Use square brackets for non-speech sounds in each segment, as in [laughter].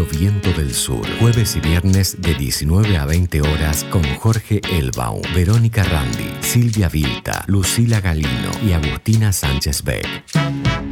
Viento del Sur, jueves y viernes de 19 a 20 horas con Jorge Elbaum, Verónica Randi, Silvia Vilta, Lucila Galino y Agustina Sánchez Beck.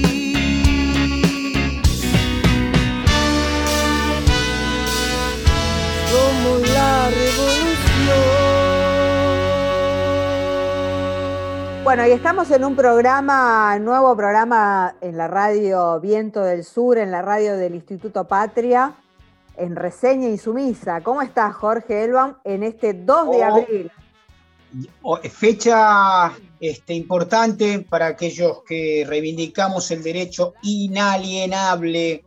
Somos la revolución. Bueno, y estamos en un programa, nuevo programa en la radio Viento del Sur, en la radio del Instituto Patria, en Reseña Insumisa. ¿Cómo estás, Jorge Elbaum, en este 2 de Oh. abril? O- Fecha este, importante para aquellos que reivindicamos el derecho inalienable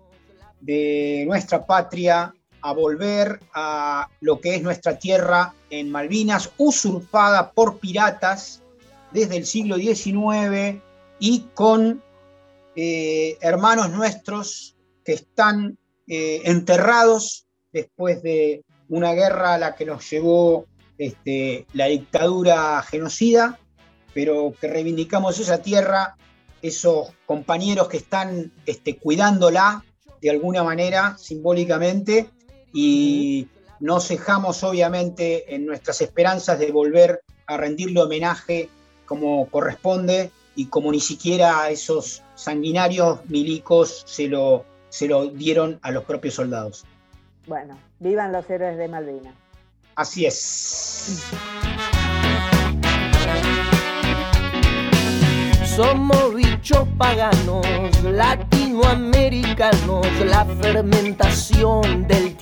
de nuestra patria a volver a lo que es nuestra tierra en Malvinas, usurpada por piratas desde el siglo XIX y con eh, hermanos nuestros que están eh, enterrados después de una guerra a la que nos llevó este, la dictadura genocida, pero que reivindicamos esa tierra, esos compañeros que están este, cuidándola de alguna manera, simbólicamente, y no cejamos obviamente en nuestras esperanzas de volver a rendirle homenaje como corresponde y como ni siquiera esos sanguinarios milicos se lo, se lo dieron a los propios soldados. Bueno, vivan los héroes de Malvinas. Así es. Somos bichos paganos, latinoamericanos, la fermentación del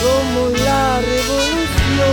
Somos la revolución.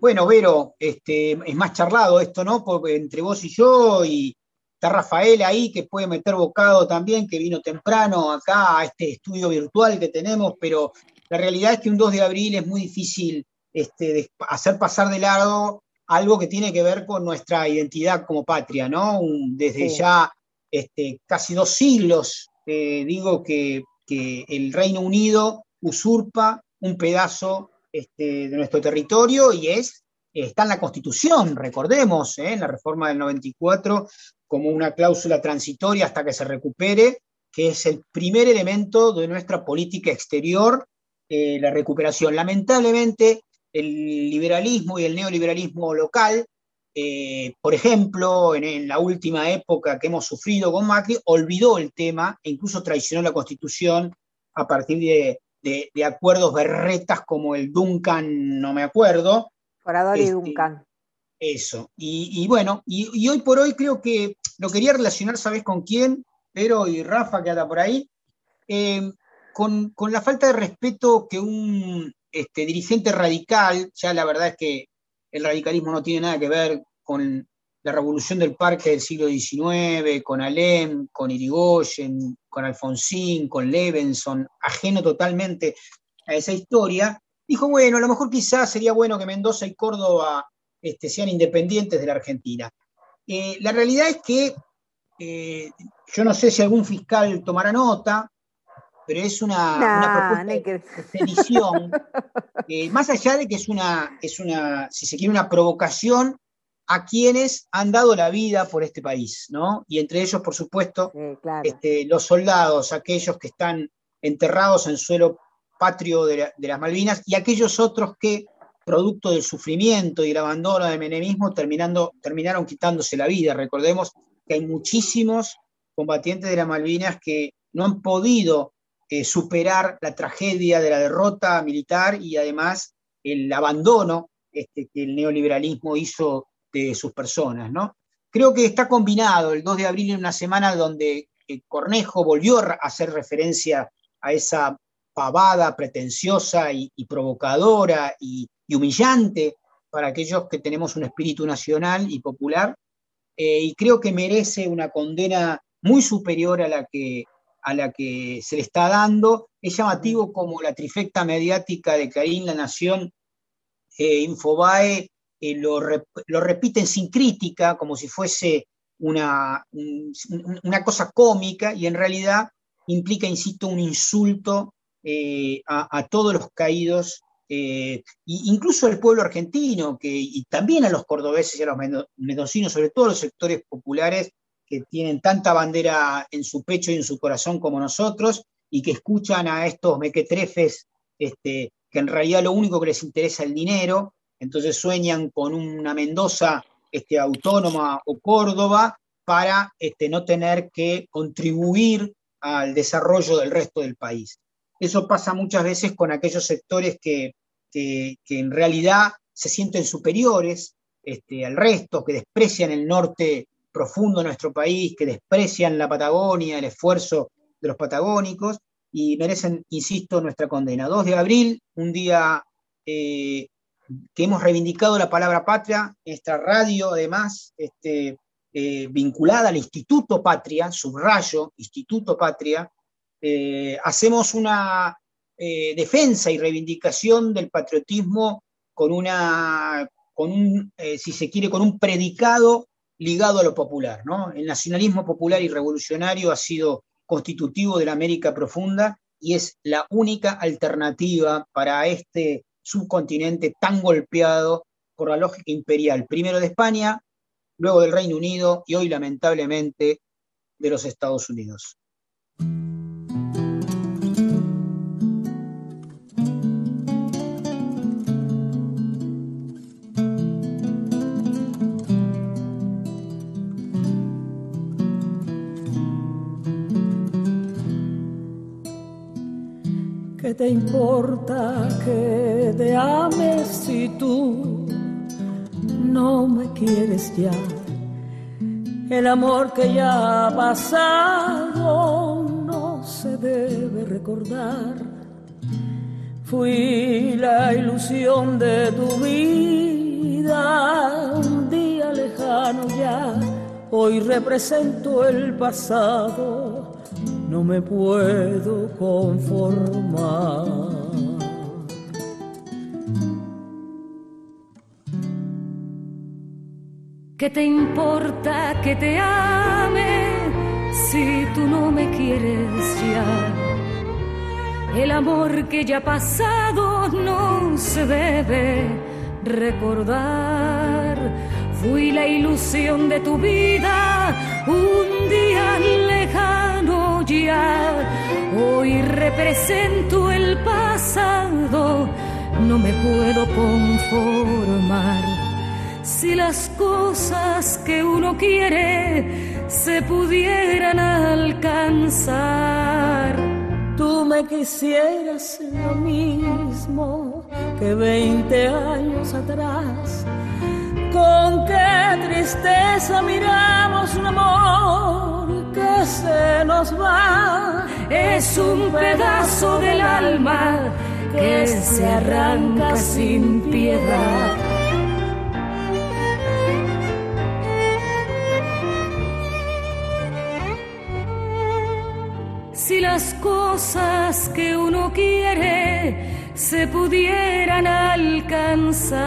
Bueno, Vero, este, es más charlado esto, ¿no? Porque entre vos y yo, y está Rafael ahí que puede meter bocado también, que vino temprano acá a este estudio virtual que tenemos, pero la realidad es que un 2 de abril es muy difícil este, de hacer pasar de largo algo que tiene que ver con nuestra identidad como patria, ¿no? Un- desde Sí. ya este, casi dos siglos, eh, digo que, que el Reino Unido usurpa un pedazo este, de nuestro territorio y es, está en la Constitución, recordemos, ¿eh? en la reforma del 94, como una cláusula transitoria hasta que se recupere, que es el primer elemento de nuestra política exterior, eh, la recuperación. Lamentablemente, el liberalismo y el neoliberalismo local, eh, por ejemplo, en, en la última época que hemos sufrido con Macri, olvidó el tema e incluso traicionó la Constitución a partir de, de- de acuerdos berretas como el Duncan, no me acuerdo, Forador y Este, Duncan. eso. Y, y bueno, y, y hoy por hoy creo que lo quería relacionar, ¿sabes con quién? Pero y Rafa, que anda por ahí, eh, con, con la falta de respeto que un este, dirigente radical, ya la verdad es que el radicalismo no tiene nada que ver con la revolución del parque del siglo XIX, con Alem, con Irigoyen, con Alfonsín, con Levenson, ajeno totalmente a esa historia, dijo, bueno, a lo mejor quizás sería bueno que Mendoza y Córdoba este, sean independientes de la Argentina. Eh, la realidad es que eh, yo no sé si algún fiscal tomará nota, pero es una, una Nah, propuesta que- de sedición, [laughs] eh, más allá de que es una, es una, si se quiere, una provocación a quienes han dado la vida por este país, ¿no? Y entre ellos, por supuesto, Sí, claro. este, los soldados, aquellos que están enterrados en suelo patrio de, la- de las Malvinas y aquellos otros que, producto del sufrimiento y el abandono del menemismo, terminando, terminaron quitándose la vida. Recordemos que hay muchísimos combatientes de las Malvinas que no han podido eh, superar la tragedia de la derrota militar y además el abandono este, que el neoliberalismo hizo de sus personas. ¿no? Creo que está combinado el 2 de abril en una semana donde eh, Cornejo volvió a hacer referencia a esa pavada pretenciosa y, provocadora y, humillante para aquellos que tenemos un espíritu nacional y popular, eh, y creo que merece una condena muy superior a la que a la que se le está dando. Es llamativo como la trifecta mediática de Clarín, La Nación, eh, Infobae, eh, lo, repiten sin crítica, como si fuese una, una cosa cómica, y en realidad implica, insisto, un insulto eh, a, todos los caídos, incluso al pueblo argentino, que, y también a los cordobeses y a los mendocinos, sobre todo los sectores populares, que tienen tanta bandera en su pecho y en su corazón como nosotros y que escuchan a estos mequetrefes este, que en realidad lo único que les interesa es el dinero, entonces sueñan con una Mendoza este, autónoma o Córdoba para este, no tener que contribuir al desarrollo del resto del país. Eso pasa muchas veces con aquellos sectores que, en realidad se sienten superiores este, al resto, que desprecian el norte profundo en nuestro país, que desprecian la Patagonia, el esfuerzo de los patagónicos, y merecen, insisto, nuestra condena. 2 de abril, un día eh, que hemos reivindicado la palabra patria, nuestra radio además, este, eh, vinculada al Instituto Patria, subrayo, Instituto Patria, eh, hacemos una defensa y reivindicación del patriotismo con una, con un, si se quiere, con un predicado ligado a lo popular. ¿no? El nacionalismo popular y revolucionario ha sido constitutivo de la América profunda y es la única alternativa para este subcontinente tan golpeado por la lógica imperial, primero de España, luego del Reino Unido y hoy lamentablemente de los Estados Unidos. ¿Qué te importa que te ames si tú no me quieres ya? El amor que ya ha pasado no se debe recordar. Fui la ilusión de tu vida, un día lejano ya. Hoy represento el pasado no me puedo conformar. ¿Qué te importa que te ame si tú no me quieres ya? El amor que ya ha pasado no se debe recordar. Fui la ilusión de tu vida un día Hoy represento el pasado, no me puedo conformar. Si las cosas que uno quiere se pudieran alcanzar, tú me quisieras lo mismo que 20 años atrás. Con qué tristeza miramos un amor que se nos va es un pedazo del alma que se arranca sin piedad. Si las cosas que uno quiere se pudieran alcanzar,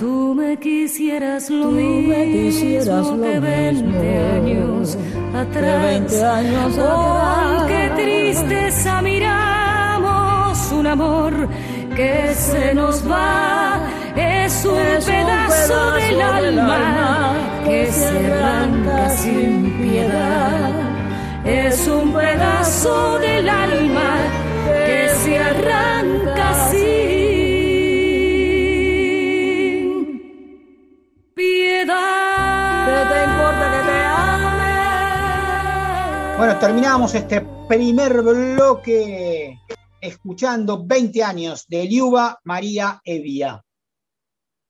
Tú me quisieras lo mismo que 20 años atrás. años oh, qué tristeza miramos un amor que se nos va. Es un, pedazo, del, alma que se arranca sin piedad. Es un pedazo del alma que se arranca sin Bueno, terminamos este primer bloque escuchando 20 años de Liuba María Evia.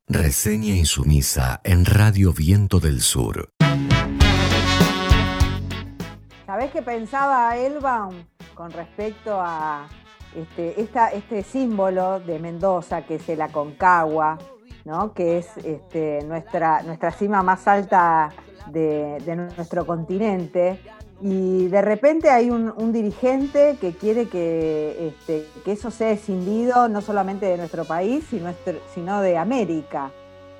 Reseña insumisa en Radio Viento del Sur. ¿Sabés qué pensaba Elbaum con respecto a este, este símbolo de Mendoza, que es el Aconcagua, ¿no? que es este, nuestra, nuestra cima más alta de, de nuestro continente? Y de repente hay un, dirigente que quiere este, que, eso sea escindido no solamente de nuestro país, sino, de América.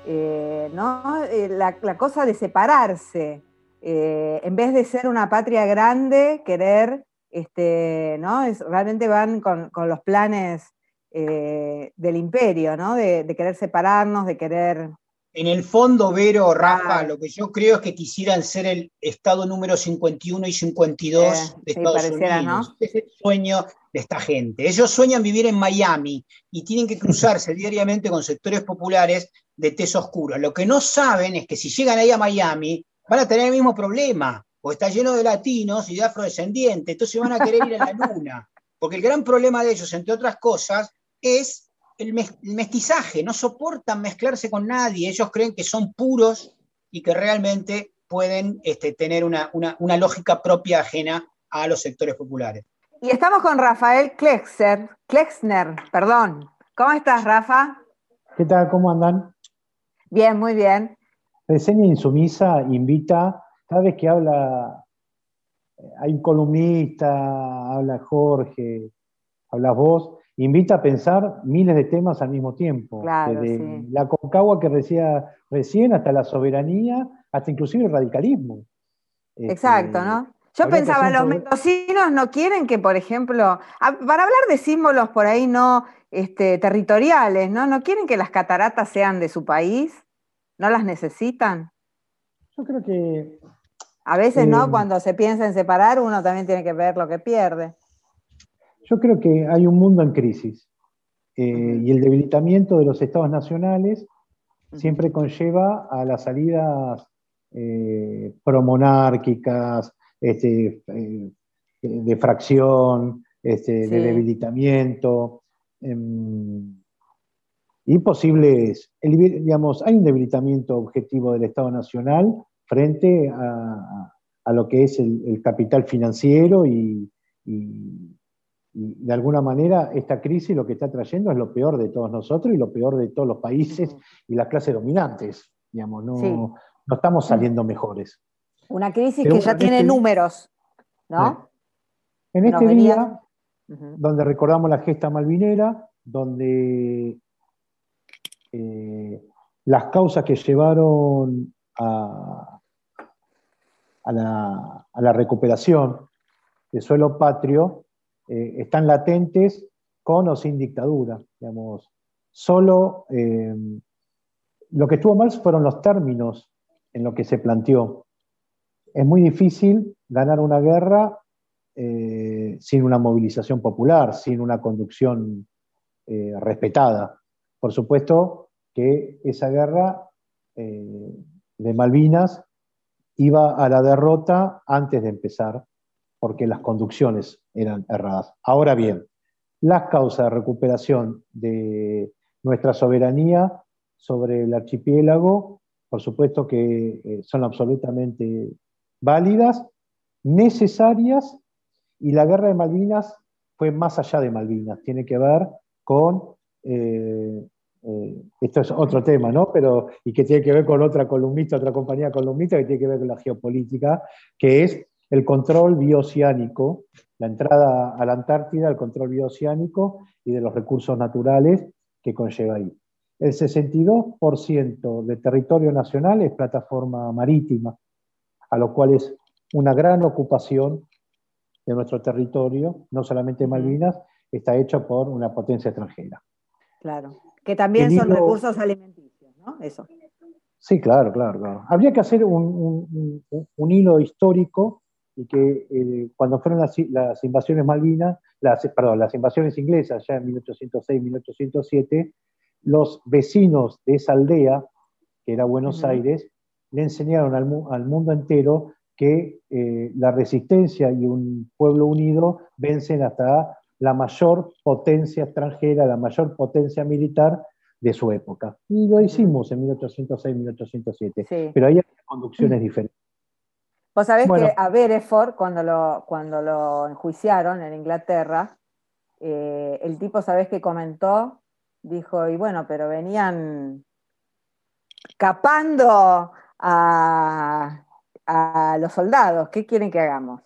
Eh, ¿no? Eh, la, cosa de separarse, eh, en vez de ser una patria grande, querer, este, ¿no? realmente van con, los planes del imperio, ¿no? de, querer separarnos, de querer en el fondo, Vero, Rafa, lo que yo creo es que quisieran ser el estado número 51 y 52 de Estados Unidos. Es el sueño de esta gente. Ellos sueñan vivir en Miami y tienen que cruzarse [laughs] diariamente con sectores populares de tez oscura. Lo que no saben es que si llegan ahí a Miami, van a tener el mismo problema, porque está lleno de latinos y de afrodescendientes, entonces van a querer ir a la luna. [laughs] Porque el gran problema de ellos, entre otras cosas, es el, mestizaje, no soportan mezclarse con nadie, ellos creen que son puros y que realmente pueden este, tener una, lógica propia ajena a los sectores populares. Y estamos con Rafael Klexner, Klexner, perdón. ¿Cómo estás, Rafa? ¿Qué tal? ¿Cómo andan? Bien, muy bien. Reseña Insumisa invita, cada vez que habla, eh, hay un columnista, habla Jorge, hablas vos, invita a pensar miles de temas al mismo tiempo. desde la Concagua que decía recién hasta la soberanía, hasta inclusive el radicalismo. Este, Exacto, ¿no? Yo pensaba, los mendocinos no quieren que, por ejemplo, para hablar de símbolos por ahí no este, territoriales, ¿no? ¿No quieren que las cataratas sean de su país? ¿No las necesitan? Yo creo que... A veces, ¿no? Eh, Cuando se piensa en separar, uno también tiene que ver lo que pierde. Yo creo que hay un mundo en crisis eh, y el debilitamiento de los estados nacionales siempre conlleva a las salidas eh, promonárquicas, este, eh, de fracción, este, de debilitamiento. Em, y posibles, digamos, hay un debilitamiento objetivo del Estado Nacional frente a, lo que es el, capital financiero y, y de alguna manera esta crisis lo que está trayendo es lo peor de todos nosotros y lo peor de todos los países y las clases dominantes. Digamos, no, no estamos saliendo mejores. Una crisis que ya tiene este números, ¿no? En este día, donde recordamos la gesta malvinera, donde eh, las causas que llevaron a, a, la, a la recuperación de suelo patrio eh, están latentes con o sin dictadura. Digamos. Solo eh, lo que estuvo mal fueron los términos en lo que se planteó. Es muy difícil ganar una guerra eh, sin una movilización popular, sin una conducción respetada. Por supuesto que esa guerra de Malvinas iba a la derrota antes de empezar porque las conducciones eran erradas. Ahora bien, las causas de recuperación de nuestra soberanía sobre el archipiélago, por supuesto que eh, son absolutamente válidas, necesarias, y la guerra de Malvinas fue más allá de Malvinas, tiene que ver con, eh, eh, esto es otro tema, ¿no? Pero, y que tiene que ver con otra columnista, otra compañía columnista, que tiene que ver con la geopolítica, que es el control bioceánico, la entrada a la Antártida, el control bioceánico y de los recursos naturales que conlleva ahí. El 62% del territorio nacional es plataforma marítima, a lo cual es una gran ocupación de nuestro territorio, no solamente Malvinas, está hecho por una potencia extranjera. Claro, que también son recursos alimenticios, ¿no? Eso. Sí, claro, claro, Habría que hacer un hilo histórico y que eh, cuando fueron las, invasiones Malvinas, las, perdón, las invasiones inglesas ya en 1806-1807, los vecinos de esa aldea, que era Buenos Aires, le enseñaron al, mundo entero que eh, la resistencia y un pueblo unido vencen hasta la mayor potencia extranjera, la mayor potencia militar de su época. Y lo hicimos en 1806, 1807, pero ahí hay conducciones diferentes. Vos sabés que a Bereford, cuando lo, cuando lo enjuiciaron en Inglaterra, eh, el tipo, ¿sabés qué comentó? Dijo, y bueno, pero venían capando a, los soldados, ¿qué quieren que hagamos?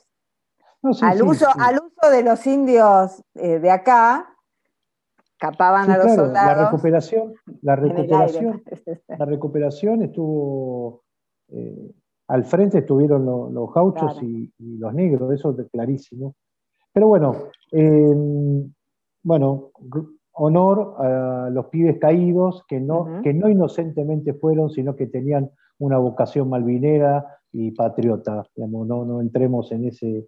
al, uso, al uso de los indios eh, de acá, capaban a los soldados. La recuperación, la recuperación, [laughs] la recuperación estuvo eh, al frente estuvieron los gauchos y, los negros, eso es clarísimo. Pero bueno, em, bueno, honor a los pibes caídos que no, que no inocentemente fueron, sino que tenían una vocación malvinera y patriota. no, no entremos en ese,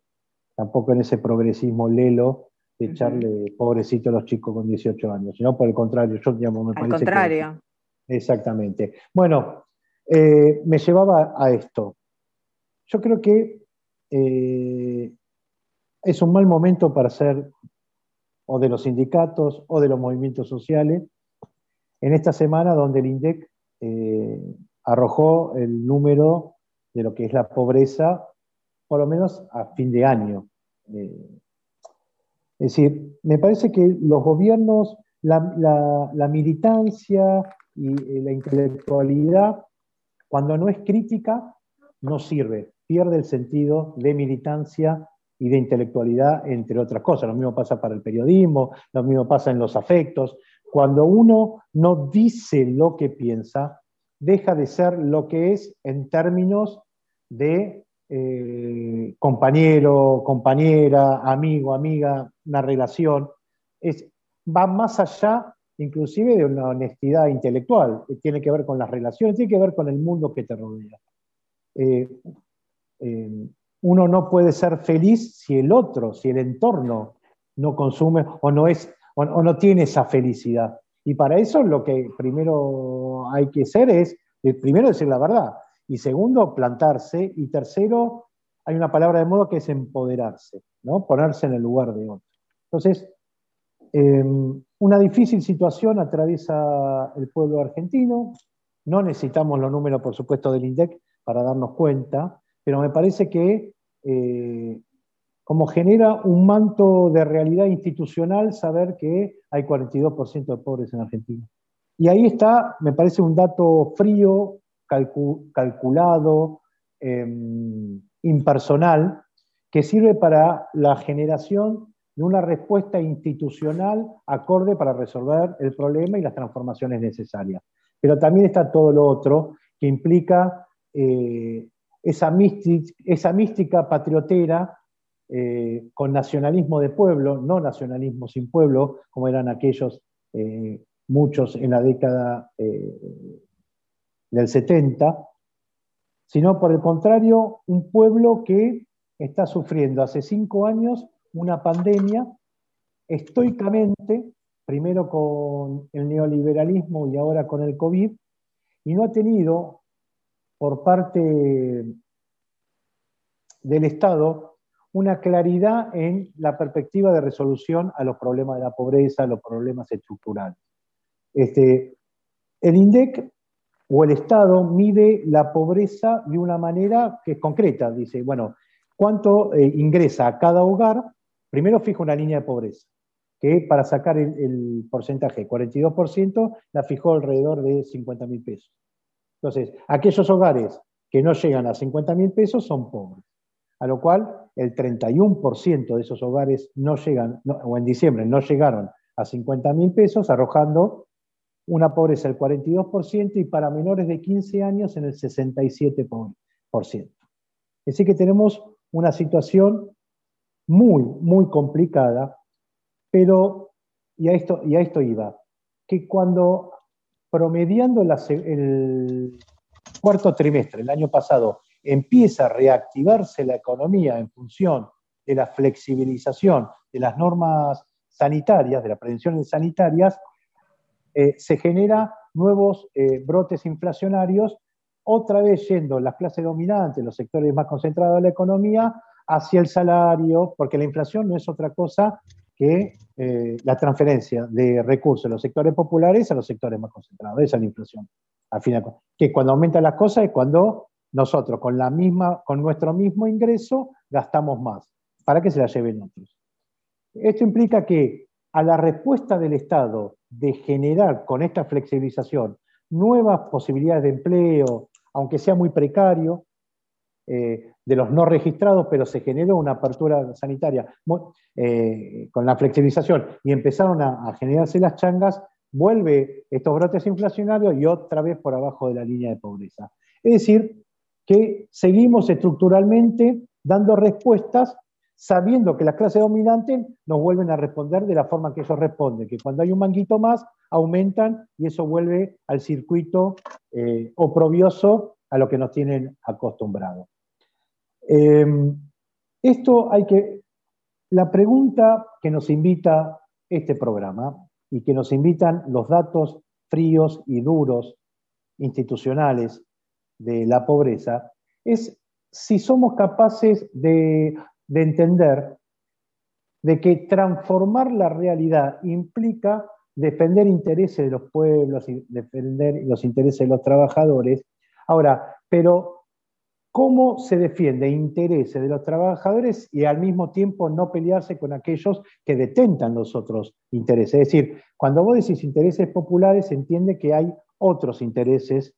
tampoco en ese progresismo lelo de echarle pobrecito a los chicos con 18 años, sino por el contrario, yo digamos, me Al contrario. exactamente. Bueno, eh, me llevaba a esto. Yo creo que eh, es un mal momento para ser o de los sindicatos o de los movimientos sociales en esta semana donde el INDEC eh, arrojó el número de lo que es la pobreza, por lo menos a fin de año. es decir, me parece que los gobiernos, la militancia y la intelectualidad cuando no es crítica, no sirve, pierde el sentido de militancia y de intelectualidad, entre otras cosas. Lo mismo pasa para el periodismo, lo mismo pasa en los afectos. Cuando uno no dice lo que piensa, deja de ser lo que es en términos de eh, compañero, compañera, amigo, amiga, una relación. Es, va más allá inclusive de una honestidad intelectual, que tiene que ver con las relaciones, tiene que ver con el mundo que te rodea. Eh, eh, uno no puede ser feliz si el otro, si el entorno no consume o no, es, o, no tiene esa felicidad. Y para eso lo que primero hay que hacer es, eh, primero decir la verdad, y segundo, plantarse, y tercero, hay una palabra de modo que es empoderarse, ¿no? ponerse en el lugar de otro. Entonces, Em, una difícil situación atraviesa el pueblo argentino. No necesitamos los números, por supuesto, del INDEC para darnos cuenta, pero me parece que eh, como genera un manto de realidad institucional saber que hay 42% de pobres en Argentina. Y ahí está, me parece un dato frío, calculado, em, impersonal, que sirve para la generación de una respuesta institucional acorde para resolver el problema y las transformaciones necesarias. Pero también está todo lo otro que implica eh, esa, mística, patriotera eh, con nacionalismo de pueblo, no nacionalismo sin pueblo, como eran aquellos eh, muchos en la década del 70, sino por el contrario, un pueblo que está sufriendo hace cinco años una pandemia estoicamente, primero con el neoliberalismo y ahora con el COVID, y no ha tenido por parte del Estado una claridad en la perspectiva de resolución a los problemas de la pobreza, a los problemas estructurales. Este, el INDEC o el Estado mide la pobreza de una manera que es concreta. Dice, bueno, ¿cuánto eh, ingresa a cada hogar Primero fijo una línea de pobreza, que para sacar el, porcentaje 42% la fijó alrededor de 50 mil pesos. Entonces, aquellos hogares que no llegan a 50 mil pesos son pobres, a lo cual el 31% de esos hogares no llegan, o en diciembre no llegaron a 50 mil pesos, arrojando una pobreza del 42% y para menores de 15 años en el 67%. Es decir, que tenemos una situación muy, muy complicada, pero, y a esto, y a esto iba, que cuando promediando el cuarto trimestre, el año pasado, empieza a reactivarse la economía en función de la flexibilización de las normas sanitarias, de las prevenciones sanitarias, eh, se genera nuevos eh, brotes inflacionarios otra vez yendo las clases dominantes, los sectores más concentrados de la economía, hacia el salario, porque la inflación no es otra cosa que eh, la transferencia de recursos de los sectores populares a los sectores más concentrados. Esa es la inflación. Al final, que cuando aumentan las cosas es cuando nosotros con, la misma, con nuestro mismo ingreso gastamos más, para que se la lleven otros. Esto implica que a la respuesta del Estado de generar con esta flexibilización nuevas posibilidades de empleo, aunque sea muy precario, eh, de los no registrados, pero se generó una apertura sanitaria eh, con la flexibilización y empezaron a, generarse las changas, vuelve estos brotes inflacionarios y otra vez por abajo de la línea de pobreza. Es decir, que seguimos estructuralmente dando respuestas sabiendo que las clases dominantes nos vuelven a responder de la forma que ellos responden, que cuando hay un manguito más, aumentan y eso vuelve al circuito eh, oprobioso a lo que nos tienen acostumbrados. Em, esto hay que, la pregunta que nos invita este programa y que nos invitan los datos fríos y duros institucionales de la pobreza es si somos capaces de, de entender de que transformar la realidad implica defender intereses de los pueblos y defender los intereses de los trabajadores. Ahora, pero cómo se defiende intereses de los trabajadores y al mismo tiempo no pelearse con aquellos que detentan los otros intereses. Es decir, cuando vos decís intereses populares, se entiende que hay otros intereses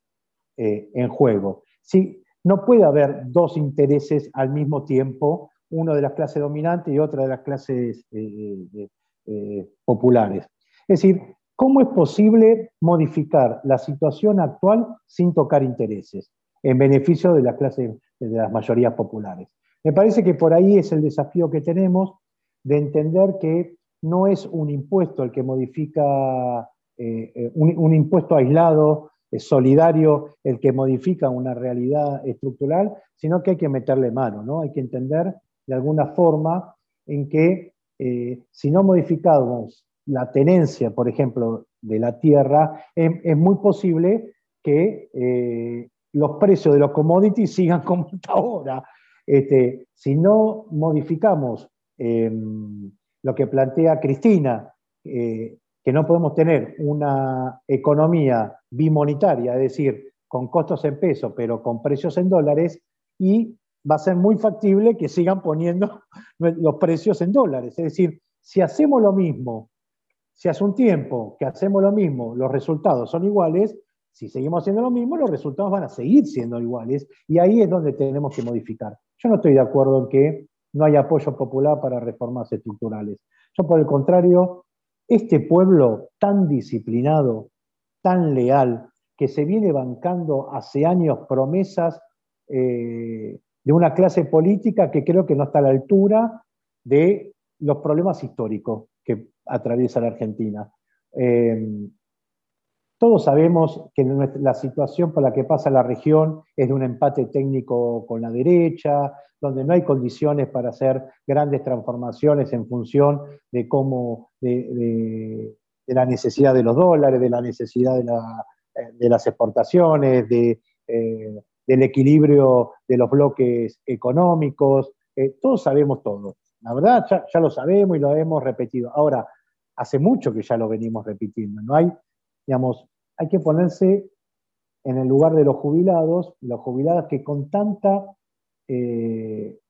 eh, en juego. Si no puede haber dos intereses al mismo tiempo, uno de las clases dominantes y otro de las clases eh, eh, populares. Es decir, ¿cómo es posible modificar la situación actual sin tocar intereses? En beneficio de las clases, de las mayorías populares. Me parece que por ahí es el desafío que tenemos de entender que no es un impuesto el que modifica, eh, eh, un, impuesto aislado, solidario, el que modifica una realidad estructural, sino que hay que meterle mano, ¿no? Hay que entender de alguna forma en que eh, si no modificamos la tenencia, por ejemplo, de la tierra, es, muy posible que los precios de los commodities sigan [laughs] como hasta ahora. Este, si no modificamos em, lo que plantea Cristina, eh, que no podemos tener una economía bimonetaria, es decir, con costos en pesos, pero con precios en dólares, y va a ser muy factible que sigan poniendo [laughs] los precios en dólares. Es decir, si hacemos lo mismo, si hace un tiempo que hacemos lo mismo, los resultados son iguales, si seguimos haciendo lo mismo, los resultados van a seguir siendo iguales y ahí es donde tenemos que modificar. Yo no estoy de acuerdo en que no haya apoyo popular para reformas estructurales. Yo, por el contrario, este pueblo tan disciplinado, tan leal, que se viene bancando hace años promesas eh, de una clase política que creo que no está a la altura de los problemas históricos que atraviesa la Argentina. Eh, todos sabemos que la situación por la que pasa la región es de un empate técnico con la derecha, donde no hay condiciones para hacer grandes transformaciones en función de cómo, de, la necesidad de los dólares, de la necesidad de, las exportaciones, eh, del equilibrio de los bloques económicos. Eh, todos sabemos todo. La verdad, ya, lo sabemos y lo hemos repetido. Ahora, hace mucho que ya lo venimos repitiendo. No hay digamos, hay que ponerse en el lugar de los jubilados, los jubilados que con tanta, eh,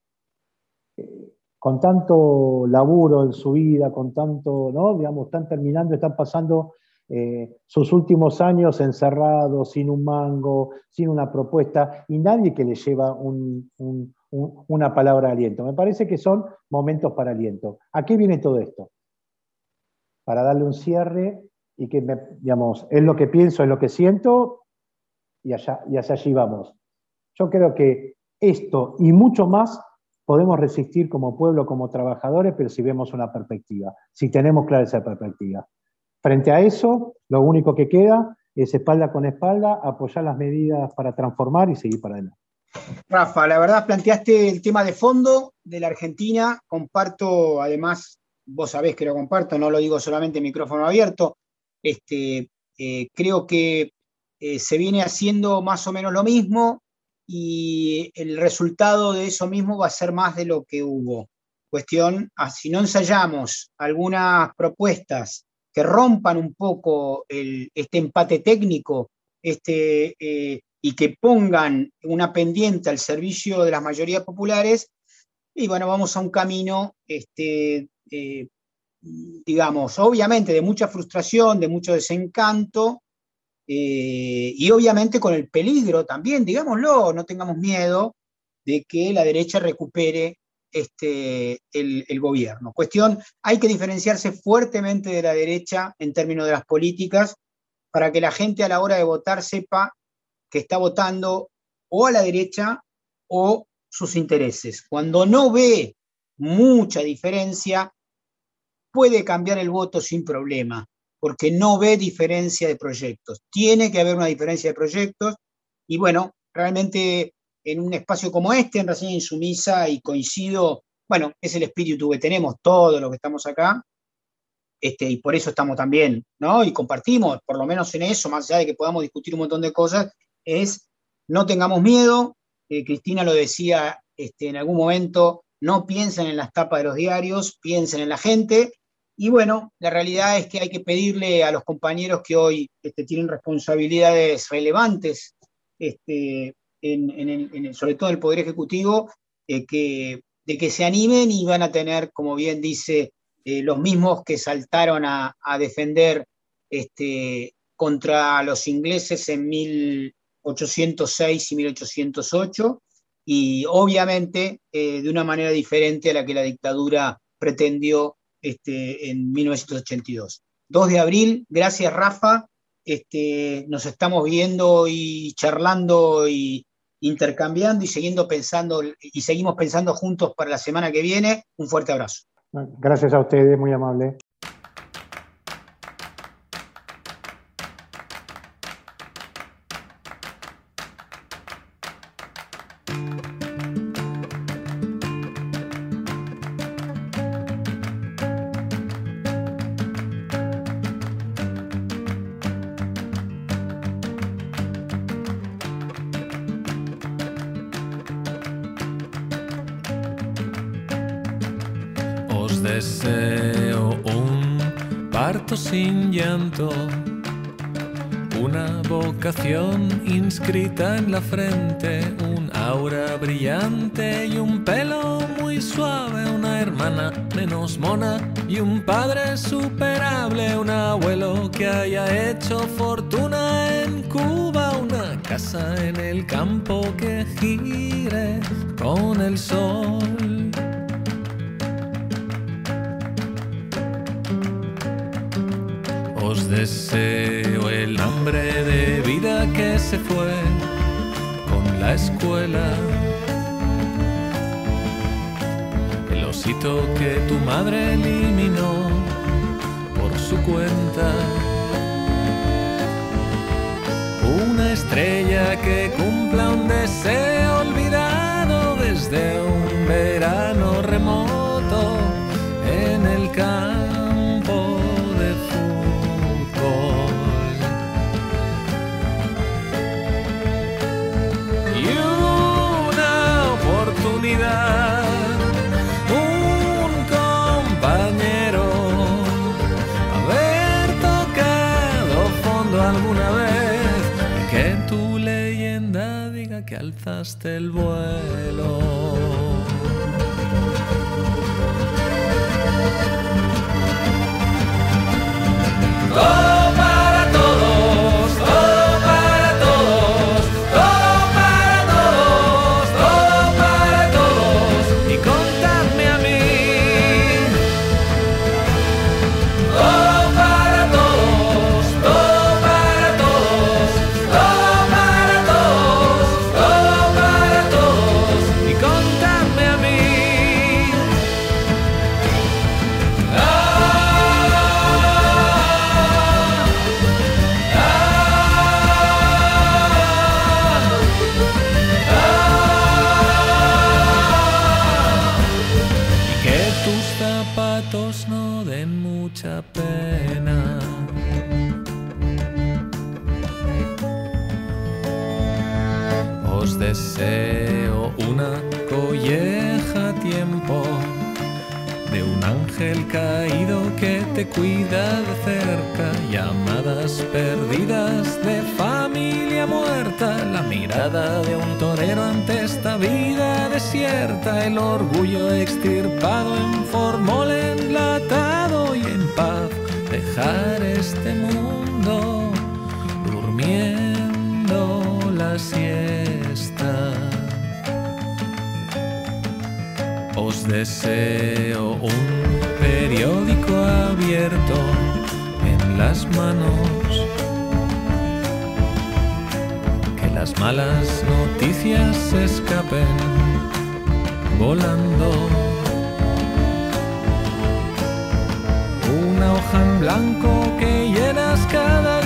eh, con tanto laburo en su vida, con tanto. Digamos, están terminando, están pasando eh, sus últimos años encerrados, sin un mango, sin una propuesta, y nadie que les lleva una palabra de aliento. Me parece que son momentos para aliento. ¿A qué viene todo esto? Para darle un cierre y que, me, digamos, es lo que pienso, es lo que siento y, allá, y hacia allí vamos. Yo creo que esto y mucho más podemos resistir como pueblo, como trabajadores, pero si vemos una perspectiva, si tenemos clara esa perspectiva. Frente a eso, lo único que queda es espalda con espalda, apoyar las medidas para transformar y seguir para adelante. Rafa, la verdad planteaste el tema de fondo de la Argentina, comparto además, vos sabés que lo comparto, no lo digo solamente en micrófono abierto, este, eh, creo que eh, se viene haciendo más o menos lo mismo y el resultado de eso mismo va a ser más de lo que hubo. Cuestión, ah, si no ensayamos algunas propuestas que rompan un poco este empate técnico este, eh, y que pongan una pendiente al servicio de las mayorías populares, y bueno, vamos a un camino, este, digamos, obviamente de mucha frustración, de mucho desencanto, eh, y obviamente con el peligro también, digámoslo, no tengamos miedo de que la derecha recupere este, el, gobierno. Cuestión, hay que diferenciarse fuertemente de la derecha en términos de las políticas para que la gente a la hora de votar sepa que está votando o a la derecha o sus intereses. Cuando no ve mucha diferencia, puede cambiar el voto sin problema, porque no ve diferencia de proyectos. Tiene que haber una diferencia de proyectos y bueno, realmente en un espacio como este, en Reseña Insumisa, y coincido, bueno, es el espíritu que tenemos todos los que estamos acá, este, y por eso estamos también, ¿no? Y compartimos, por lo menos en eso, más allá de que podamos discutir un montón de cosas, es no tengamos miedo, eh, Cristina lo decía este, en algún momento, no piensen en las tapas de los diarios, piensen en la gente, y bueno, la realidad es que hay que pedirle a los compañeros que hoy este, tienen responsabilidades relevantes este, sobre todo en el Poder Ejecutivo, eh, que, de que se animen y van a tener, como bien dice, eh, los mismos que saltaron a, defender este, contra los ingleses en 1806 y 1808, y obviamente eh, de una manera diferente a la que la dictadura pretendió este, en 1982. 2 de abril, gracias Rafa, este, nos estamos viendo y charlando y, intercambiando y siguiendo pensando y seguimos pensando juntos para la semana que viene. Un fuerte abrazo. Gracias a ustedes, muy amable. En la frente, un aura brillante y un pelo muy suave, una hermana menos mona y un padre superable, un abuelo que haya hecho alzaste el vuelo. ¡Oh! Te cerca, llamadas perdidas de familia muerta, la mirada de un torero ante esta vida desierta, el orgullo extirpado en formol enlatado y en paz dejar este mundo durmiendo la siesta. Os deseo un en las manos. Que las malas noticias escapen volando. Una hoja en blanco que llenas cada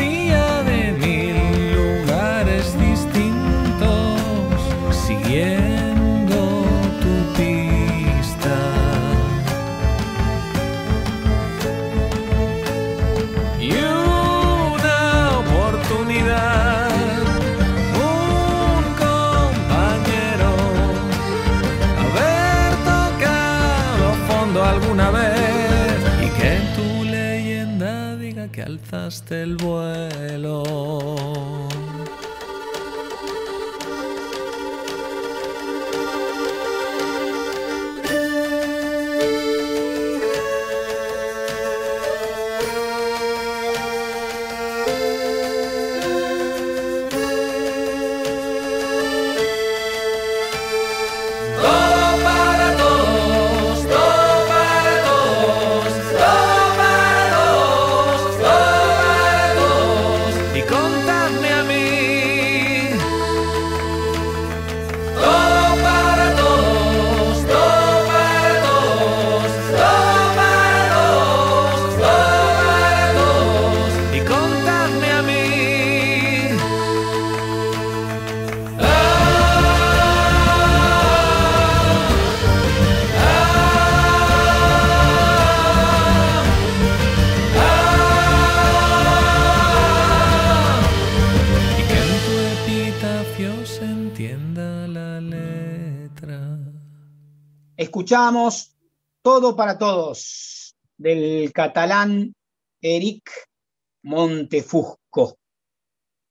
que alzaste el vuelo. Escuchamos Todo para Todos del catalán Eric Montefusco.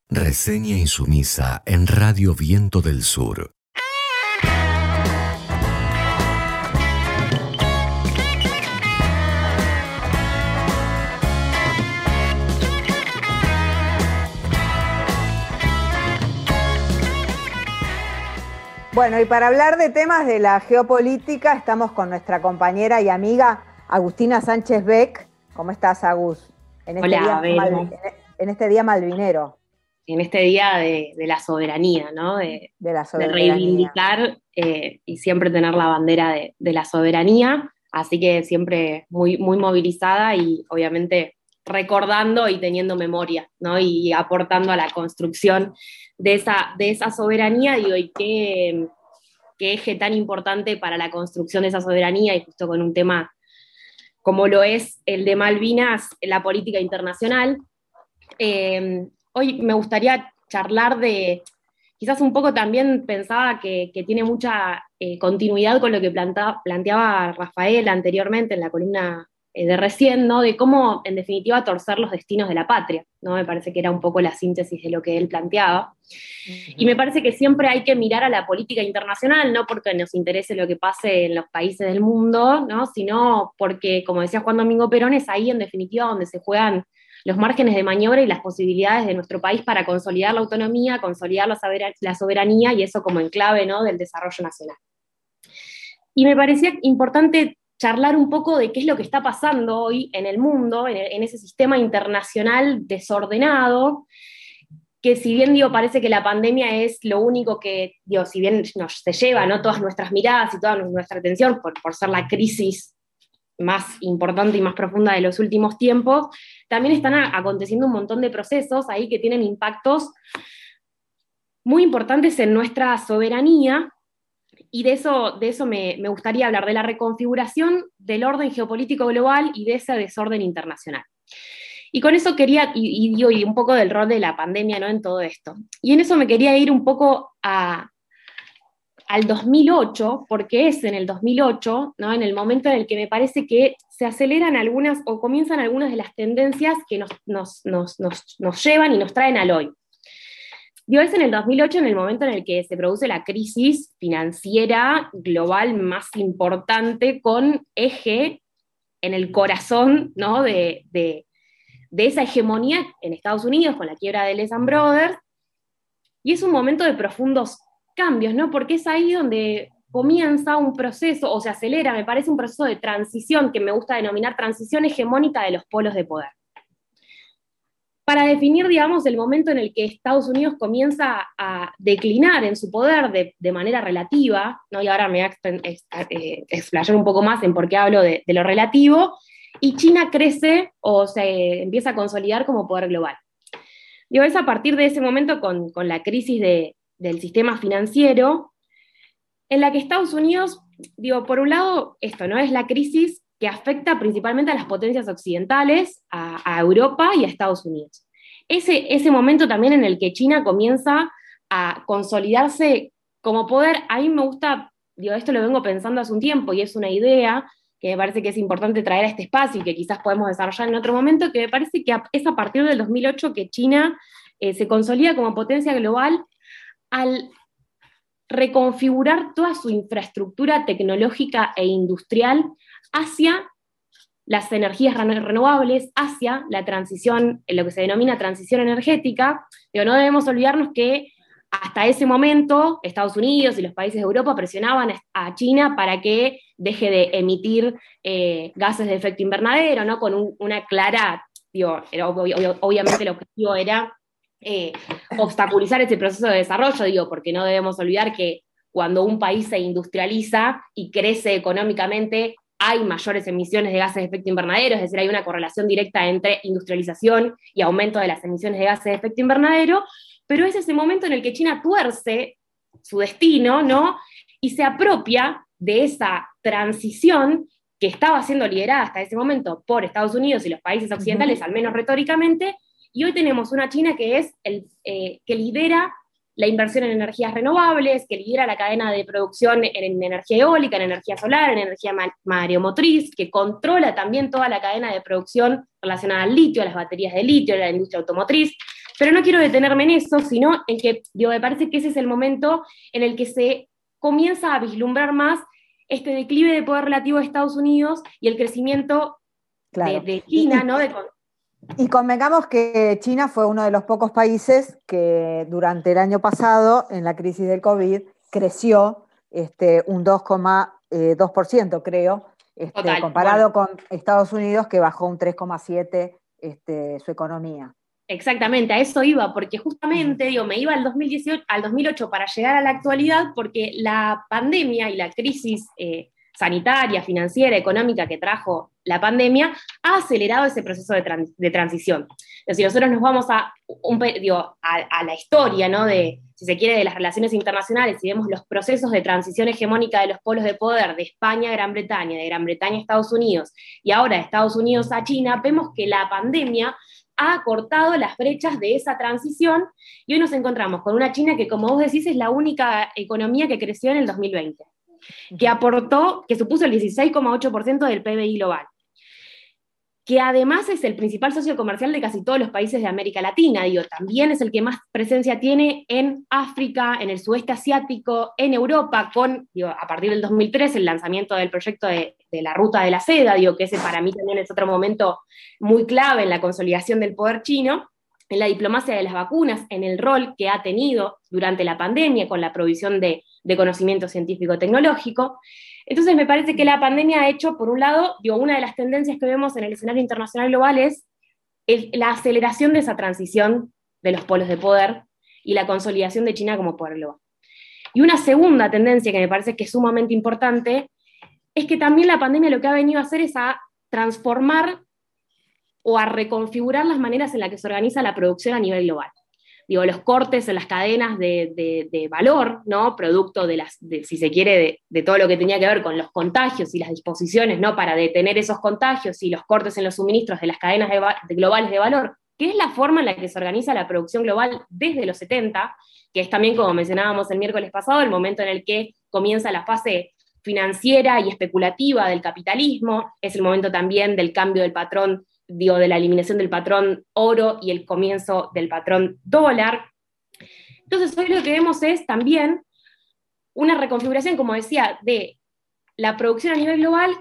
Reseña insumisa en Radio Viento del Sur. Bueno, y para hablar de temas de la geopolítica, estamos con nuestra compañera y amiga Agustina Sánchez Beck. ¿Cómo estás, Agus? En este, Hola, día, en este día malvinero en este día de, de la soberanía, ¿no? De, de la de soberanía. reivindicar eh, y siempre tener la bandera de, de la soberanía. Así que siempre muy, muy movilizada y obviamente recordando y teniendo memoria, ¿no? Y aportando a la construcción de esa, de esa soberanía. Y qué, eje tan importante para la construcción de esa soberanía, y justo con un tema como lo es el de Malvinas, la política internacional. Eh, hoy me gustaría charlar de, quizás un poco también pensaba que, que tiene mucha eh, continuidad con lo que planteaba Rafael anteriormente en la columna de recién, ¿no? De cómo, en definitiva, torcer los destinos de la patria, ¿no? Me parece que era un poco la síntesis de lo que él planteaba. Y me parece que siempre hay que mirar a la política internacional, no porque nos interese lo que pase en los países del mundo, ¿no? sino porque, como decía Juan Domingo Perón, es ahí en definitiva donde se juegan los márgenes de maniobra y las posibilidades de nuestro país para consolidar la autonomía, consolidar la soberanía y eso como enclave ¿no? del desarrollo nacional. Y me parecía importante charlar un poco de qué es lo que está pasando hoy en el mundo, en, ese sistema internacional desordenado, que si bien digo, parece que la pandemia es lo único que, digo, si bien nos se lleva ¿no? todas nuestras miradas y toda nuestra atención por, por ser la crisis más importante y más profunda de los últimos tiempos, también están aconteciendo un montón de procesos ahí que tienen impactos muy importantes en nuestra soberanía, y de eso, de eso me, gustaría hablar, de la reconfiguración del orden geopolítico global y de ese desorden internacional. Y con eso quería, y, y, un poco del rol de la pandemia ¿no? en todo esto. Y en eso me quería ir un poco al 2008, porque es en el 2008, ¿no? en el momento en el que me parece que se aceleran algunas o comienzan algunas de las tendencias que nos, nos, llevan y nos traen al hoy. Digo, es en el 2008, en el momento en el que se produce la crisis financiera global más importante con eje en el corazón ¿no? de, de, esa hegemonía en Estados Unidos con la quiebra de Lehman Brothers. Y es un momento de profundos cambios, ¿no? Porque es ahí donde comienza un proceso, o se acelera, me parece un proceso de transición que me gusta denominar transición hegemónica de los polos de poder. Para definir, digamos, el momento en el que Estados Unidos comienza a declinar en su poder de, manera relativa, ¿no? y ahora me voy a eh, explayar un poco más en por qué hablo de, lo relativo, y China crece o se empieza a consolidar como poder global. Digo, es a partir de ese momento con, la crisis de, del sistema financiero, en la que Estados Unidos, digo, por un lado, esto, ¿no? Es la crisis que afecta principalmente a las potencias occidentales, a, Europa y a Estados Unidos. Ese, ese momento también en el que China comienza a consolidarse como poder, a mí me gusta, digo, esto lo vengo pensando hace un tiempo y es una idea que me parece que es importante traer a este espacio y que quizás podemos desarrollar en otro momento, que me parece que es a partir del 2008 que China eh, se consolida como potencia global al reconfigurar toda su infraestructura tecnológica e industrial hacia las energías renovables, hacia la transición, lo que se denomina transición energética, pero no debemos olvidarnos que hasta ese momento Estados Unidos y los países de Europa presionaban a China para que deje de emitir eh, gases de efecto invernadero, ¿no? Con una clara, obviamente el objetivo era eh, obstaculizar ese proceso de desarrollo, digo, porque no debemos olvidar que cuando un país se industrializa y crece económicamente, hay mayores emisiones de gases de efecto invernadero, es decir, hay una correlación directa entre industrialización y aumento de las emisiones de gases de efecto invernadero, pero es ese momento en el que China tuerce su destino, ¿no? Y se apropia de esa transición que estaba siendo liderada hasta ese momento por Estados Unidos y los países occidentales, al menos retóricamente, y hoy tenemos una China que es el eh, que lidera la inversión en energías renovables, que lidera la cadena de producción en, energía eólica, en energía solar, en energía mareomotriz, que controla también toda la cadena de producción relacionada al litio, a las baterías de litio, a la industria automotriz. Pero no quiero detenerme en eso, sino en que yo me parece que ese es el momento en el que se comienza a vislumbrar más este declive de poder relativo de Estados Unidos y el crecimiento de, China, ¿no? Y convengamos que China fue uno de los pocos países que durante el año pasado, en la crisis del COVID, creció este, un 2,2%, creo, este, comparado con Estados Unidos, que bajó un 3,7% este, su economía. Exactamente, a eso iba, porque justamente digo, me iba al, 2018, al 2008 para llegar a la actualidad, porque la pandemia y la crisis eh, sanitaria, financiera, económica que trajo la pandemia, ha acelerado ese proceso de, transición. si nosotros nos vamos a, a, la historia, ¿no? de, si se quiere, de las relaciones internacionales y vemos los procesos de transición hegemónica de los polos de poder de España a Gran Bretaña, de Gran Bretaña a Estados Unidos y ahora de Estados Unidos a China, vemos que la pandemia ha cortado las brechas de esa transición y hoy nos encontramos con una China que, como vos decís, es la única economía que creció en el 2020 que aportó, que supuso el 16,8% del PBI global, que además es el principal socio comercial de casi todos los países de América Latina, también es el que más presencia tiene en África, en el sudeste asiático, en Europa, con, a partir del 2003, el lanzamiento del proyecto de, la Ruta de la Seda, que ese para mí también es otro momento muy clave en la consolidación del poder chino, en la diplomacia de las vacunas, en el rol que ha tenido durante la pandemia con la provisión de de conocimiento científico-tecnológico. Entonces, me parece que la pandemia ha hecho, por un lado, una de las tendencias que vemos en el escenario internacional global es la aceleración de esa transición de los polos de poder y la consolidación de China como poder global. Y una segunda tendencia que me parece que es sumamente importante es que también la pandemia lo que ha venido a hacer es a transformar o a reconfigurar las maneras en las que se organiza la producción a nivel global digo, los cortes en las cadenas de, valor, ¿no? Producto de las, si se quiere, de, todo lo que tenía que ver con los contagios y las disposiciones, ¿no? Para detener esos contagios y los cortes en los suministros de las cadenas globales de valor que es la forma en la que se organiza la producción global desde los 70, que es también, como mencionábamos el miércoles pasado, el momento en el que comienza la fase financiera y especulativa del capitalismo, es el momento también del cambio del patrón, digo, de la eliminación del patrón oro y el comienzo del patrón dólar. Entonces, hoy lo que vemos es también una reconfiguración, como decía, de la producción a nivel global,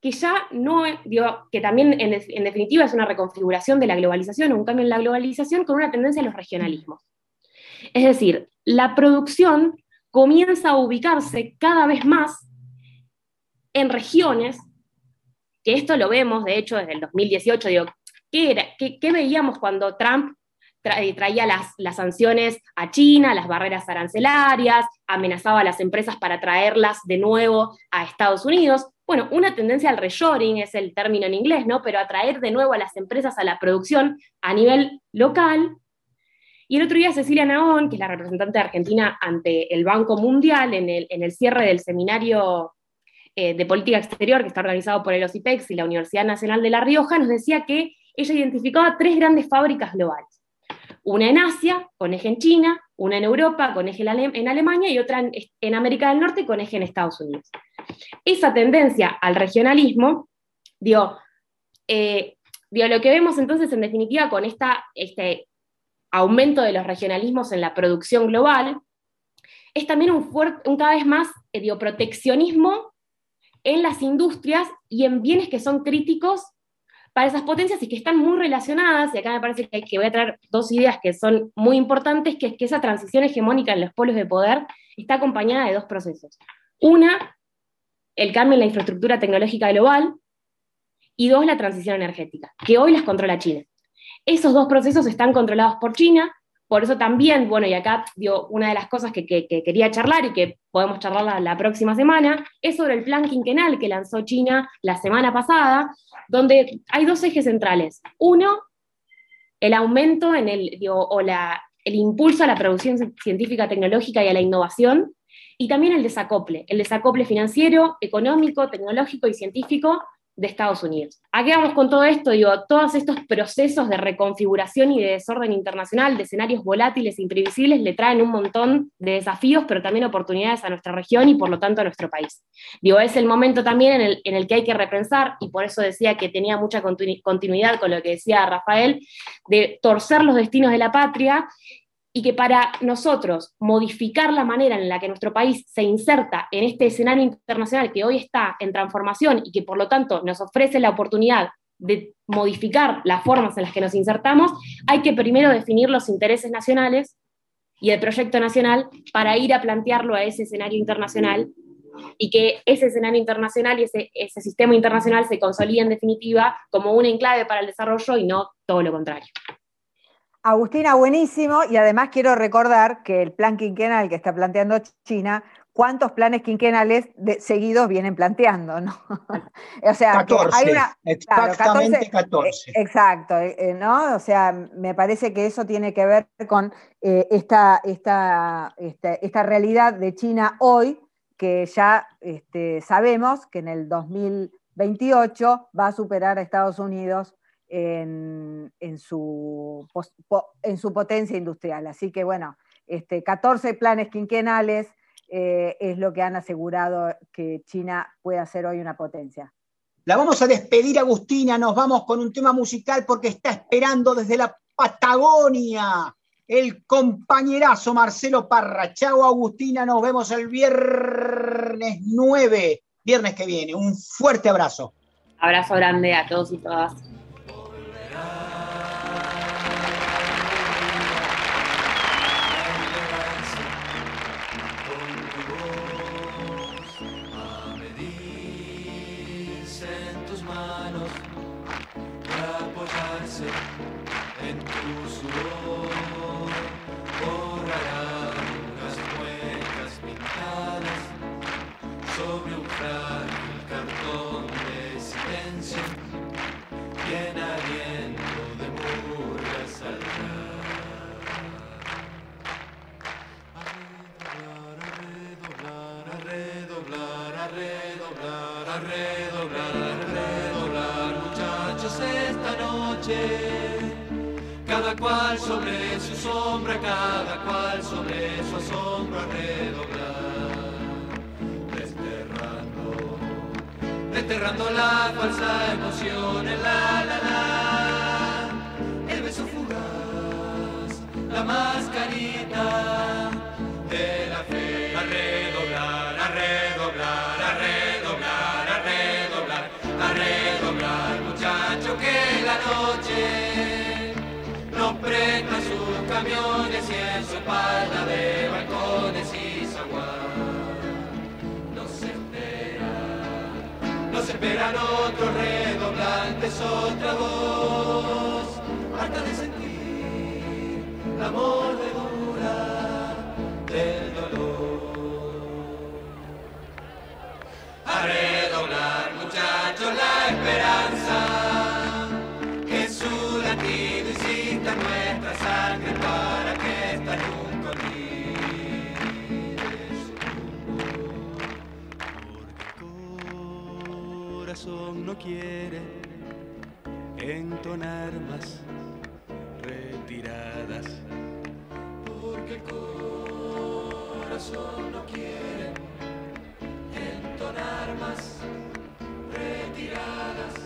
que ya no, digo, que también en, en definitiva es una reconfiguración de la globalización, un cambio en la globalización con una tendencia a los regionalismos. Es decir, la producción comienza a ubicarse cada vez más en regiones, que esto lo vemos, de hecho, desde el 2018, digo, ¿qué, veíamos cuando Trump traía las, las, sanciones a China, las barreras arancelarias, amenazaba a las empresas para traerlas de nuevo a Estados Unidos. Bueno, una tendencia al reshoring es el término en inglés, ¿no? Pero atraer de nuevo a las empresas a la producción a nivel local. Y el otro día Cecilia Naón, que es la representante de Argentina ante el Banco Mundial, en el, en el cierre del seminario eh, de política exterior que está organizado por el OCIPEX y la Universidad Nacional de La Rioja, nos decía que ella identificaba tres grandes fábricas globales una en Asia, con eje en China, una en Europa, con eje en Alemania, y otra en, América del Norte, con eje en Estados Unidos. Esa tendencia al regionalismo, dio, eh, lo que vemos entonces en definitiva con esta, este aumento de los regionalismos en la producción global, es también un, un cada vez más eh, proteccionismo en las industrias y en bienes que son críticos para esas potencias y que están muy relacionadas, y acá me parece que, voy a traer dos ideas que son muy importantes, que es que esa transición hegemónica en los polos de poder está acompañada de dos procesos. Una, el cambio en la infraestructura tecnológica global, y dos, la transición energética, que hoy las controla China. Esos dos procesos están controlados por China, por eso también, bueno, y acá dio una de las cosas que, quería charlar y que podemos charlar la, próxima semana, es sobre el plan quinquenal que lanzó China la semana pasada, donde hay dos ejes centrales. Uno, el aumento en el, o la, el impulso a la producción científica, tecnológica y a la innovación, y también el desacople, el desacople financiero, económico, tecnológico y científico de Estados Unidos. ¿A qué vamos con todo esto? Digo, todos estos procesos de reconfiguración y de desorden internacional, de escenarios volátiles e imprevisibles, le traen un montón de desafíos, pero también oportunidades a nuestra región y por lo tanto a nuestro país. Digo, es el momento también en el, en el que hay que repensar, y por eso decía que tenía mucha continuidad con lo que decía Rafael, de torcer los destinos de la patria y que para nosotros modificar la manera en la que nuestro país se inserta en este escenario internacional que hoy está en transformación y que por lo tanto nos ofrece la oportunidad de modificar las formas en las que nos insertamos, hay que primero definir los intereses nacionales y el proyecto nacional para ir a plantearlo a ese escenario internacional y que ese escenario internacional y ese, sistema internacional se consolide en definitiva como un enclave para el desarrollo y no todo lo contrario. Agustina, buenísimo. Y además quiero recordar que el plan quinquenal que está planteando China, ¿cuántos planes quinquenales seguidos vienen planteando? ¿no? [laughs] o sea, hay una. Exactamente 14. Eh, exacto, eh, eh, ¿no? O sea, me parece que eso tiene que ver con esta, esta, esta, realidad de China hoy, que ya este, sabemos que en el 2028 va a superar a Estados Unidos en, su, en su potencia industrial. Así que bueno, este, 14 planes quinquenales eh, es lo que han asegurado que China pueda ser hoy una potencia. La vamos a despedir, Agustina. Nos vamos con un tema musical porque está esperando desde la Patagonia el compañerazo Marcelo Parra. Chao, Agustina. Nos vemos el viernes 9, viernes que viene. Un fuerte abrazo. Abrazo grande a todos y todas. Redoblar, cada cual sobre su asombro a redoblar, desterrando, desterrando la falsa emoción en la la, esperan otros redoblantes, otra voz, harta de sentir la mordedura del dolor. A redoblar, muchachos, la esperanza no quiere entonar más retiradas. Porque el corazón no quiere entonar más retiradas.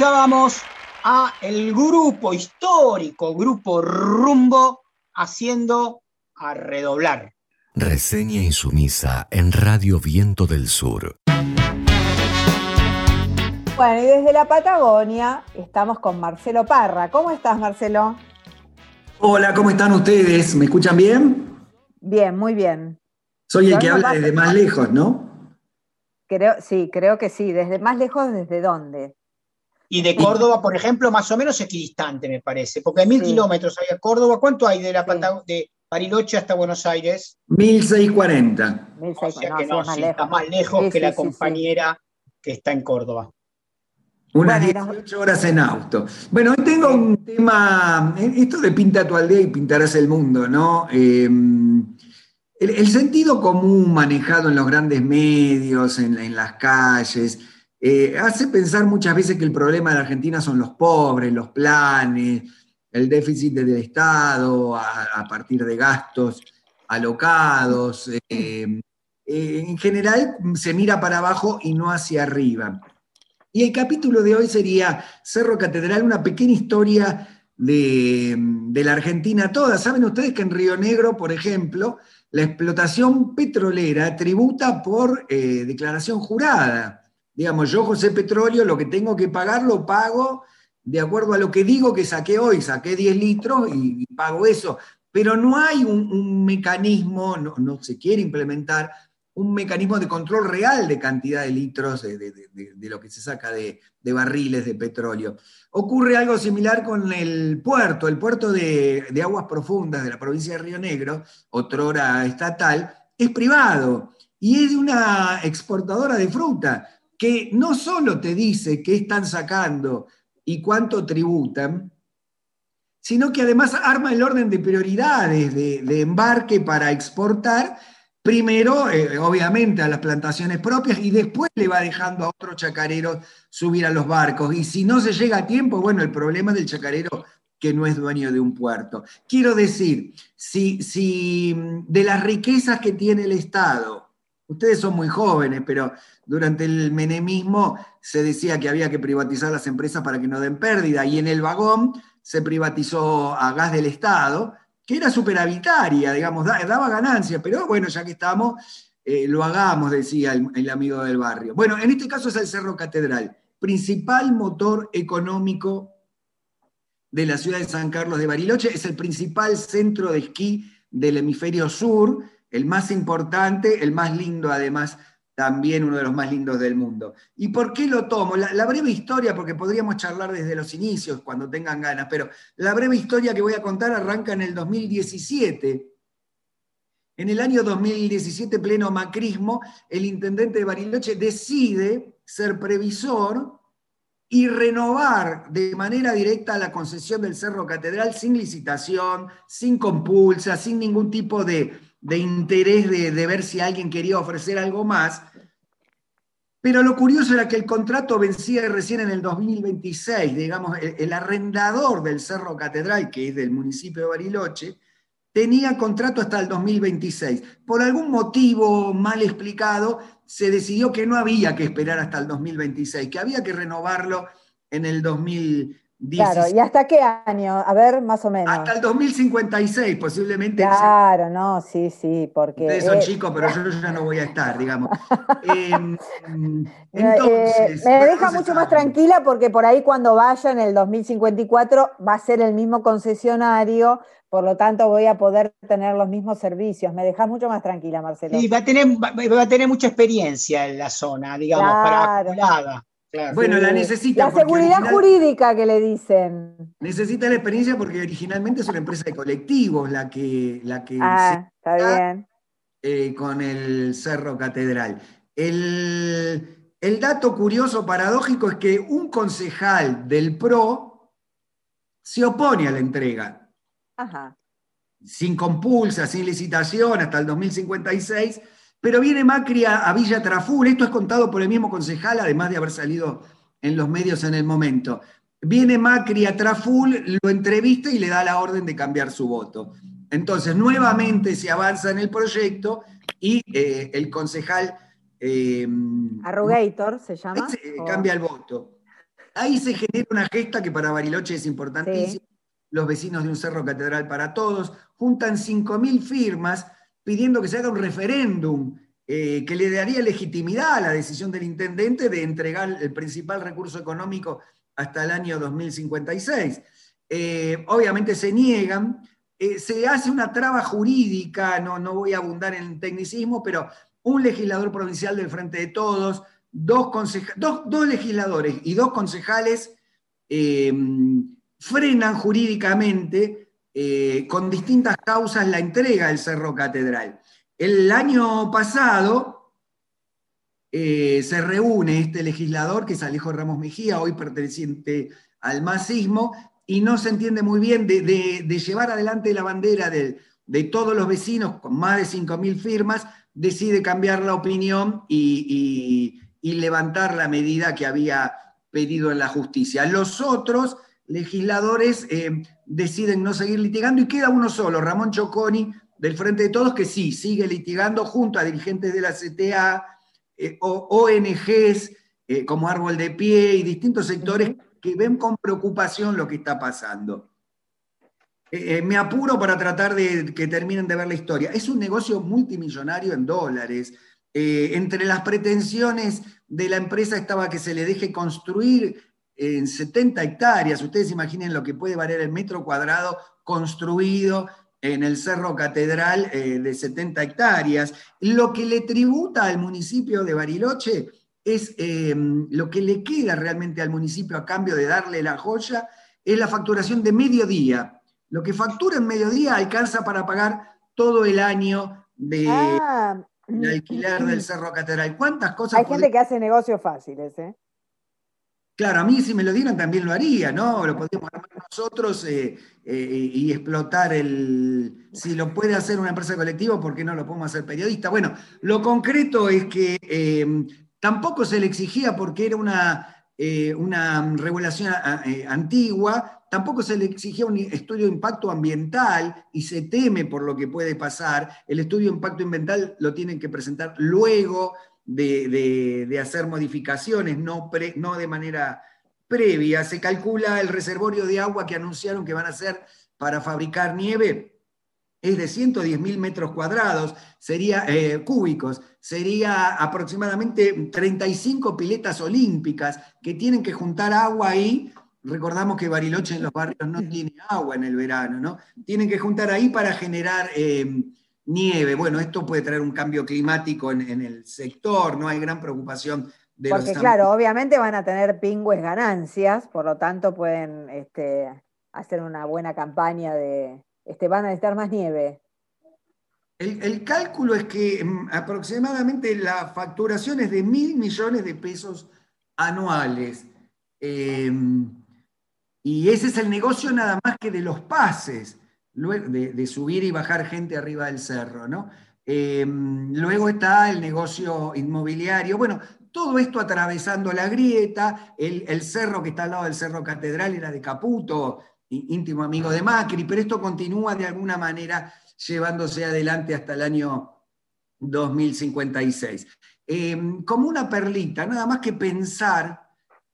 Escuchábamos a el grupo histórico, grupo Rumbo, haciendo a redoblar. Reseña insumisa en Radio Viento del Sur. Bueno, y desde la Patagonia estamos con Marcelo Parra. ¿Cómo estás, Marcelo? Hola, ¿cómo están ustedes? ¿Me escuchan bien? Bien, muy bien. Soy el que habla desde más lejos, ¿no? Creo, sí, creo que sí. ¿Desde más lejos, desde dónde? Y de Córdoba, por ejemplo, más o menos equidistante, me parece, porque hay mil Sí. kilómetros ahí a Córdoba. ¿Cuánto hay de la de Bariloche hasta Buenos Aires? 1640. Mil O seis- sea no, que no, sí, lejos. está más lejos Sí, que sí, la sí, sí. compañera que está en Córdoba. Unas Bueno, y nos- 18 horas en auto. Bueno, hoy tengo un tema, eh, esto de pinta tu aldea y pintarás el mundo, ¿no? Eh, el, el sentido común manejado en los grandes medios, en, en las calles, eh, hace pensar muchas veces que el problema de la Argentina son los pobres, los planes, el déficit del Estado a, partir de gastos alocados. eh, eh, en general se mira para abajo y no hacia arriba. Y el capítulo de hoy sería Cerro Catedral, una pequeña historia de, la Argentina toda. Saben ustedes que en Río Negro, por ejemplo, la explotación petrolera tributa por declaración jurada. Digamos, yo, José Petróleo, lo que tengo que pagar lo pago de acuerdo a lo que digo que saqué hoy. Saqué 10 litros y, pago eso. Pero no hay un, mecanismo, no, no se quiere implementar un mecanismo de control real de cantidad de litros de, de- lo que se saca de, barriles de petróleo. Ocurre algo similar con el puerto, el puerto de, de aguas profundas de la provincia de Río Negro, otrora estatal, es privado y es de una exportadora de fruta que no solo te dice qué están sacando y cuánto tributan, sino que además arma el orden de prioridades de, embarque para exportar, primero, eh, obviamente, a las plantaciones propias y después le va dejando a otros chacareros subir a los barcos. Y si no se llega a tiempo, bueno, el problema del chacarero que no es dueño de un puerto. Quiero decir, si, si de las riquezas que tiene el Estado, ustedes son muy jóvenes, pero durante el menemismo se decía que había que privatizar las empresas para que no den pérdida, y en el vagón se privatizó a gas del Estado, que era superavitaria, digamos, daba ganancia, pero bueno, ya que estamos, eh, lo hagamos, decía el, amigo del barrio. Bueno, en este caso es el Cerro Catedral, principal motor económico de la ciudad de San Carlos de Bariloche, es el principal centro de esquí del hemisferio sur, el más importante, el más lindo además también uno de los más lindos del mundo. ¿Y por qué lo tomo? La, breve historia, porque podríamos charlar desde los inicios cuando tengan ganas, pero la breve historia que voy a contar arranca en el 2017. En el año 2017, pleno macrismo, el intendente de Bariloche decide ser previsor y renovar de manera directa la concesión del Cerro Catedral sin licitación, sin compulsa, sin ningún tipo de, interés de, de, ver si alguien quería ofrecer algo más, pero lo curioso era que el contrato vencía recién en el 2026, digamos, el, arrendador del Cerro Catedral, que es del municipio de Bariloche, tenía contrato hasta el 2026. Por algún motivo mal explicado, se decidió que no había que esperar hasta el 2026, que había que renovarlo en el 2026. Claro, ¿y hasta qué año? A ver, más o menos. Hasta el 2056, posiblemente. Claro, no, sí, sí, porque... Ustedes son chicos, pero yo ya no voy a estar, digamos. [laughs] Em, [laughs] eh, entonces... me deja mucho más tranquila porque por ahí cuando vaya en el 2054 va a ser el mismo concesionario, por lo tanto voy a poder tener los mismos servicios. Me dejas mucho más tranquila, Marcelo. Sí, va a tener, va, a tener mucha experiencia en la zona, digamos, para acumulada. Bueno, la necesita. La seguridad jurídica que le dicen. Necesita la experiencia porque originalmente es una empresa de colectivos la que, la que ah, está bien. Eh, con el Cerro Catedral. El, el dato curioso, paradójico, es que un concejal del PRO se opone a la entrega. Ajá. Sin compulsa, sin licitación, hasta el 2056 pero viene Macri a, Villa Traful, esto es contado por el mismo concejal, además de haber salido en los medios en el momento. Viene Macri a Traful, lo entrevista y le da la orden de cambiar su voto. Entonces, nuevamente se avanza en el proyecto y eh, el concejal... Eh, Arrugator se llama. cambia el voto. Ahí se genera una gesta que para Bariloche es importantísima. Los vecinos de un cerro catedral para todos juntan 5.000 firmas pidiendo que se haga un referéndum eh, que le daría legitimidad a la decisión del intendente de entregar el principal recurso económico hasta el año 2056. Eh, obviamente se niegan, eh, se hace una traba jurídica, no, no voy a abundar en tecnicismo, pero un legislador provincial del Frente de Todos, dos, dos legisladores y dos concejales frenan jurídicamente eh, con distintas causas la entrega del Cerro Catedral. El año pasado eh, se reúne este legislador, que es Alejo Ramos Mejía, hoy perteneciente al masismo, y no se entiende muy bien de, llevar adelante la bandera de, todos los vecinos con más de 5.000 firmas, decide cambiar la opinión y, y levantar la medida que había pedido en la justicia. Los otros legisladores eh, deciden no seguir litigando y queda uno solo, Ramón Choconi, del Frente de Todos, que sí, sigue litigando junto a dirigentes de la CTA, eh, o ONGs eh, como Árbol de Pie y distintos sectores que ven con preocupación lo que está pasando. me apuro para tratar de que terminen de ver la historia. Es un negocio multimillonario en dólares. entre las pretensiones de la empresa estaba que se le deje construir en 70 hectáreas. Ustedes imaginen lo que puede valer el metro cuadrado construido en el Cerro Catedral eh, de 70 hectáreas. Lo que le tributa al municipio de Bariloche es eh, lo que le queda realmente al municipio a cambio de darle la joya, es la facturación de mediodía. Lo que factura en mediodía alcanza para pagar todo el año de ah, alquiler del Cerro Catedral. ¿Cuántas cosas? Hay gente que hace negocios fáciles, ¿eh? Claro, a mí si me lo dieran también lo haría, ¿no? Lo podríamos armar nosotros eh, eh, y explotar el... Si lo puede hacer una empresa colectiva, ¿por qué no lo podemos hacer periodista? Bueno, lo concreto es que eh, tampoco se le exigía porque era una, una regulación antigua, tampoco se le exigía un estudio de impacto ambiental y se teme por lo que puede pasar. El estudio de impacto ambiental lo tienen que presentar luego de, hacer modificaciones, no, no de manera previa. Se calcula el reservorio de agua que anunciaron que van a hacer para fabricar nieve, es de 110 mil metros cuadrados, sería, eh, cúbicos, sería aproximadamente 35 piletas olímpicas que tienen que juntar agua ahí. Recordamos que Bariloche en los barrios no tiene agua en el verano, ¿no? Tienen que juntar ahí para generar eh, nieve. Bueno, esto puede traer un cambio climático en, el sector, no hay gran preocupación de Porque claro, obviamente van a tener pingües ganancias, por lo tanto pueden este, hacer una buena campaña de, este, van a necesitar más nieve. El, cálculo es que mm, aproximadamente la facturación es de mil millones de pesos anuales. Em, y ese es el negocio nada más que de los pases, de, de subir y bajar gente arriba del cerro. ¿no? Em, luego está el negocio inmobiliario. Bueno, todo esto atravesando la grieta, el, cerro que está al lado del Cerro Catedral era de Caputo, íntimo amigo de Macri, pero esto continúa de alguna manera llevándose adelante hasta el año 2056. Em, como una perlita, nada más que pensar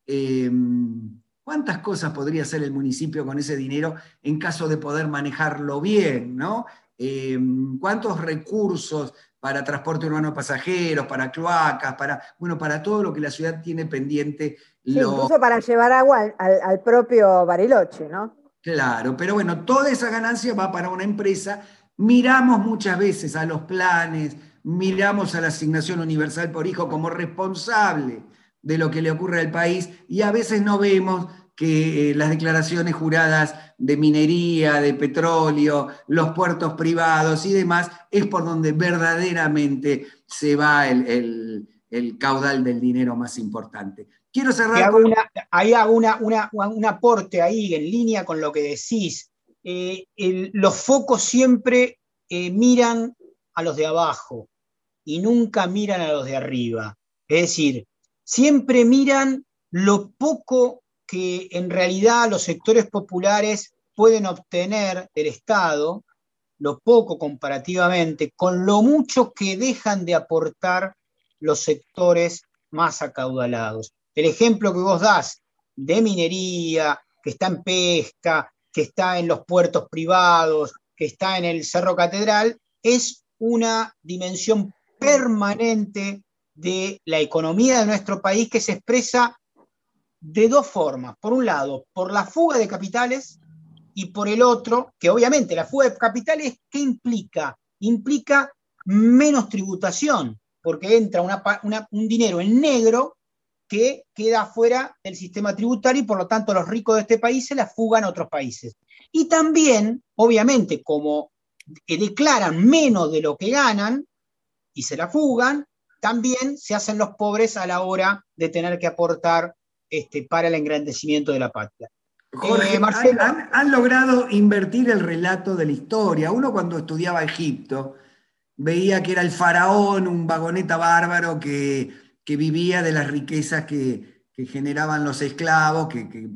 em, cuántas cosas podría hacer el municipio con ese dinero en caso de poder manejarlo bien, ¿no? Em, cuántos recursos para transporte urbano de pasajeros, para cloacas, para, bueno, para todo lo que la ciudad tiene pendiente. incluso para llevar agua al propio Bariloche, ¿no? Claro, pero bueno, toda esa ganancia va para una empresa. Miramos muchas veces a los planes, miramos a la asignación universal por hijo como responsable de lo que le ocurre al país y a veces no vemos que eh, las declaraciones juradas de minería, de petróleo, los puertos privados y demás, es por donde verdaderamente se va el, el caudal del dinero más importante. Quiero cerrar. ahí hago un aporte ahí en línea con lo que decís. Eh, los focos siempre eh, miran a los de abajo y nunca miran a los de arriba. Es decir, siempre miran lo poco que en realidad los sectores populares pueden obtener del Estado, lo poco comparativamente, con lo mucho que dejan de aportar los sectores más acaudalados. El ejemplo que vos das de minería, que está en pesca, que está en los puertos privados, que está en el Cerro Catedral, es una dimensión permanente de la economía de nuestro país que se expresa de dos formas. Por un lado, por la fuga de capitales y por el otro, que obviamente la fuga de capitales, ¿qué implica? Implica menos tributación, porque entra un dinero en negro que queda fuera del sistema tributario y por lo tanto los ricos de este país se la fugan a otros países. Y también, obviamente, como declaran menos de lo que ganan y se la fugan, también se hacen los pobres a la hora de tener que aportar este, para el engrandecimiento de la patria. Jorge, eh, han, logrado invertir el relato de la historia. Uno cuando estudiaba Egipto veía que era el faraón, un vagoneta bárbaro que que vivía de las riquezas que, generaban los esclavos, que,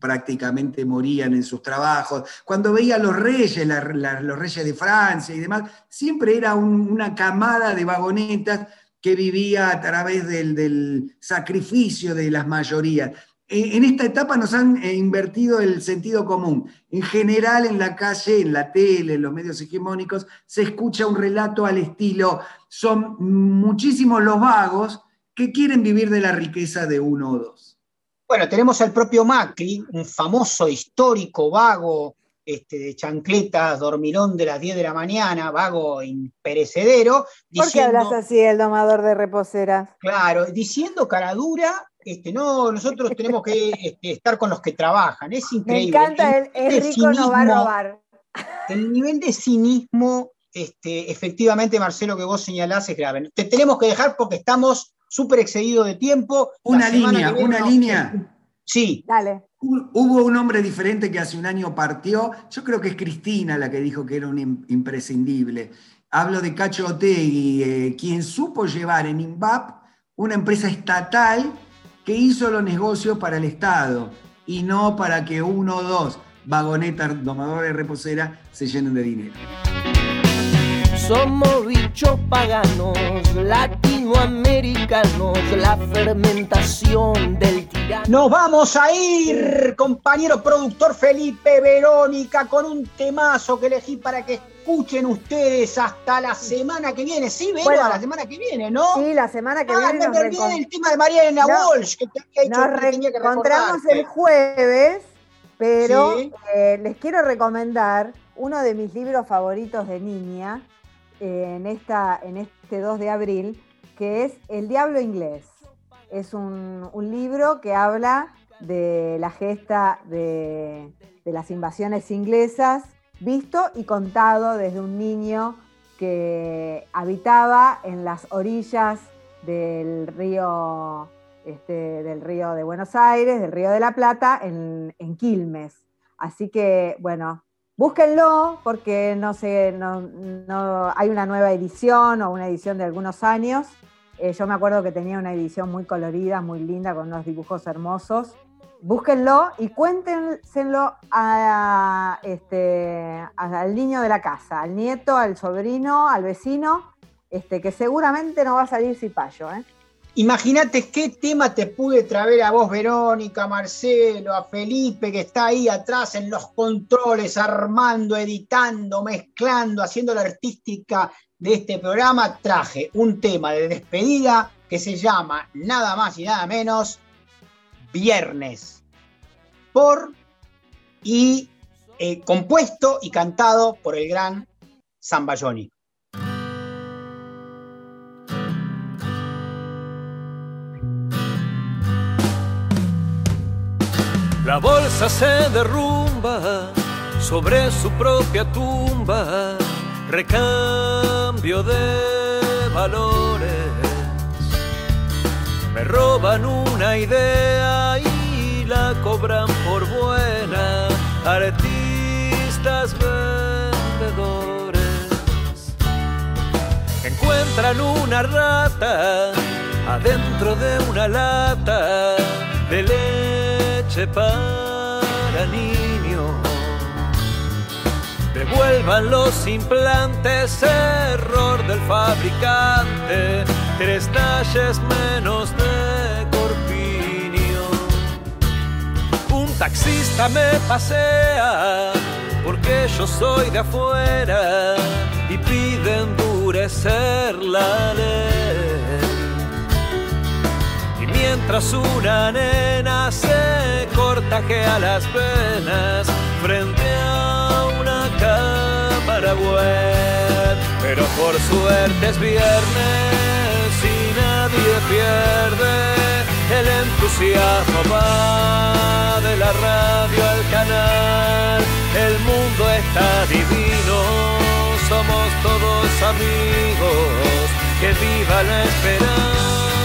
prácticamente morían en sus trabajos. Cuando veía a los reyes, los reyes de Francia y demás, siempre era una camada de vagonetas que vivía a través del, del sacrificio de las mayorías. Eh, en esta etapa nos han eh, invertido el sentido común. En general, en la calle, en la tele, en los medios hegemónicos, se escucha un relato al estilo, son muchísimos los vagos que quieren vivir de la riqueza de uno o dos. Bueno, tenemos al propio Macri, un famoso histórico vago este, de chancletas, dormilón de las 10 de la mañana, vago imperecedero. ¿Por qué hablas así, el domador de reposeras? Claro, diciendo cara dura este, no, nosotros tenemos que este, estar con los que trabajan. Es increíble. Me encanta el, rico no va a robar. El nivel de cinismo, este, efectivamente, Marcelo, que vos señalás es grave. Te tenemos que dejar porque estamos súper excedidos de tiempo. Una línea, una línea. Sí. Dale. Hubo un hombre diferente que hace un año partió. Yo creo que es Cristina la que dijo que era un imprescindible. Hablo de Cacho Otegui, eh, quien supo llevar en INVAP una empresa estatal que hizo los negocios para el Estado y no para que uno o dos vagonetas domadores de reposera se llenen de dinero. Somos muchos paganos, latinoamericanos, la fermentación del tirano. Nos vamos a ir, compañero productor Felipe Verónica, con un temazo que elegí para que escuchen ustedes hasta la semana que viene. Sí, Vero, Bueno. la semana que viene, ¿no? Sí, la semana que Ah, viene me olvidé del tema de María Elena No, Walsh, que te había dicho nos que tenía que recordarte. el jueves, pero Sí. eh, les quiero recomendar uno de mis libros favoritos de niña en, esta, en este 2 de abril, que es El Diablo Inglés. Es un, un libro que habla de la gesta de, de las invasiones inglesas, visto y contado desde un niño que habitaba en las orillas del río, este, del río de Buenos Aires, del río de la Plata, en, en Quilmes. Así que, bueno, búsquenlo porque no sé, no, no- hay una nueva edición o una edición de algunos años. Eh, yo me acuerdo que tenía una edición muy colorida, muy linda, con unos dibujos hermosos. Búsquenlo y cuéntenselo a, este, al niño de la casa, al nieto, al sobrino, al vecino, este, que seguramente no va a salir cipayo. ¿eh? Imagínate qué tema te pude traer a vos, Verónica, Marcelo, a Felipe, que está ahí atrás en los controles, armando, editando, mezclando, haciendo la artística de este programa. Traje un tema de despedida que se llama nada más y nada menos Viernes. Por y eh, compuesto y cantado por el gran Zambayoni. La bolsa se derrumba sobre su propia tumba, recambio de valores. Me roban una idea y la cobran por buena, artistas vendedores. Encuentran una rata adentro de una lata de leche para niños. Devuelvan los implantes, error del fabricante, tres talles menos de corpiño. Un taxista me pasea porque yo soy de afuera y pide endurecer la ley. Mientras una nena se cortajea las venas frente a una cámara web. Pero por suerte es viernes y nadie pierde el entusiasmo. Va de la radio al canal, el mundo está divino, somos todos amigos, que viva la esperanza.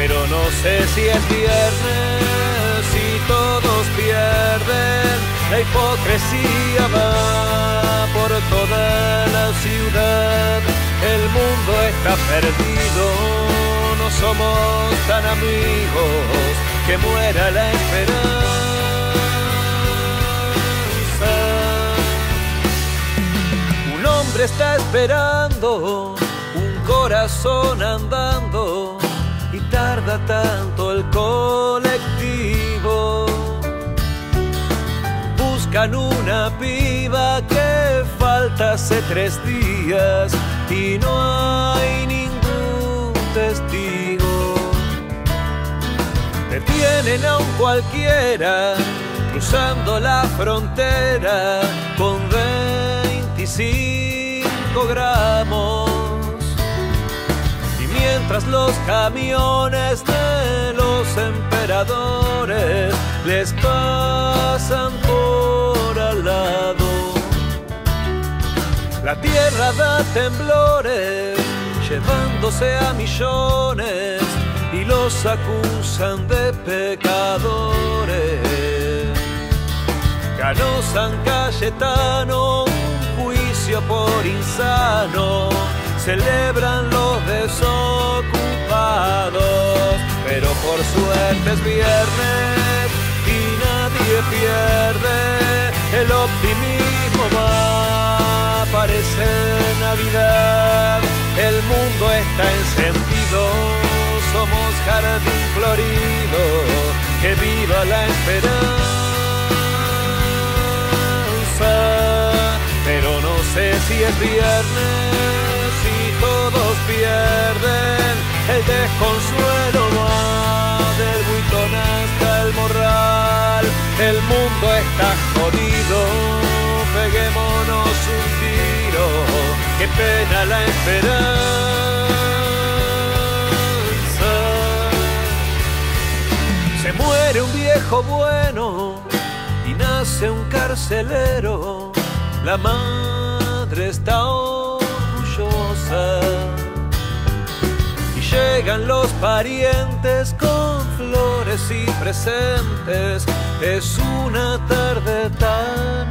Pero no sé si es viernes, si todos pierden, la hipocresía va por toda la ciudad, el mundo está perdido, no somos tan amigos, que muera la esperanza. Un hombre está esperando, un corazón andando y tarda tanto el colectivo. Buscan una piba que falta hace tres días y no hay ningún testigo. Detienen a un cualquiera cruzando la frontera con 25 gramos. Mientras los camiones de los emperadores les pasan por al lado. La tierra da temblores, llevándose a millones y los acusan de pecadores. Ganó San Cayetano un juicio por insano, celebran los desocupados, pero por suerte es viernes y nadie pierde el optimismo ¿cómo va? Parece Navidad, el mundo está encendido, somos jardín florido, que viva la esperanza. Pero no sé si es viernes, todos pierden. El desconsuelo va del buitón hasta el morral, el mundo está jodido, peguémonos un tiro, qué pena la esperanza. Se muere un viejo bueno y nace un carcelero, la madre está orgullosa llegan los parientes con flores y presentes. Es una tarde tan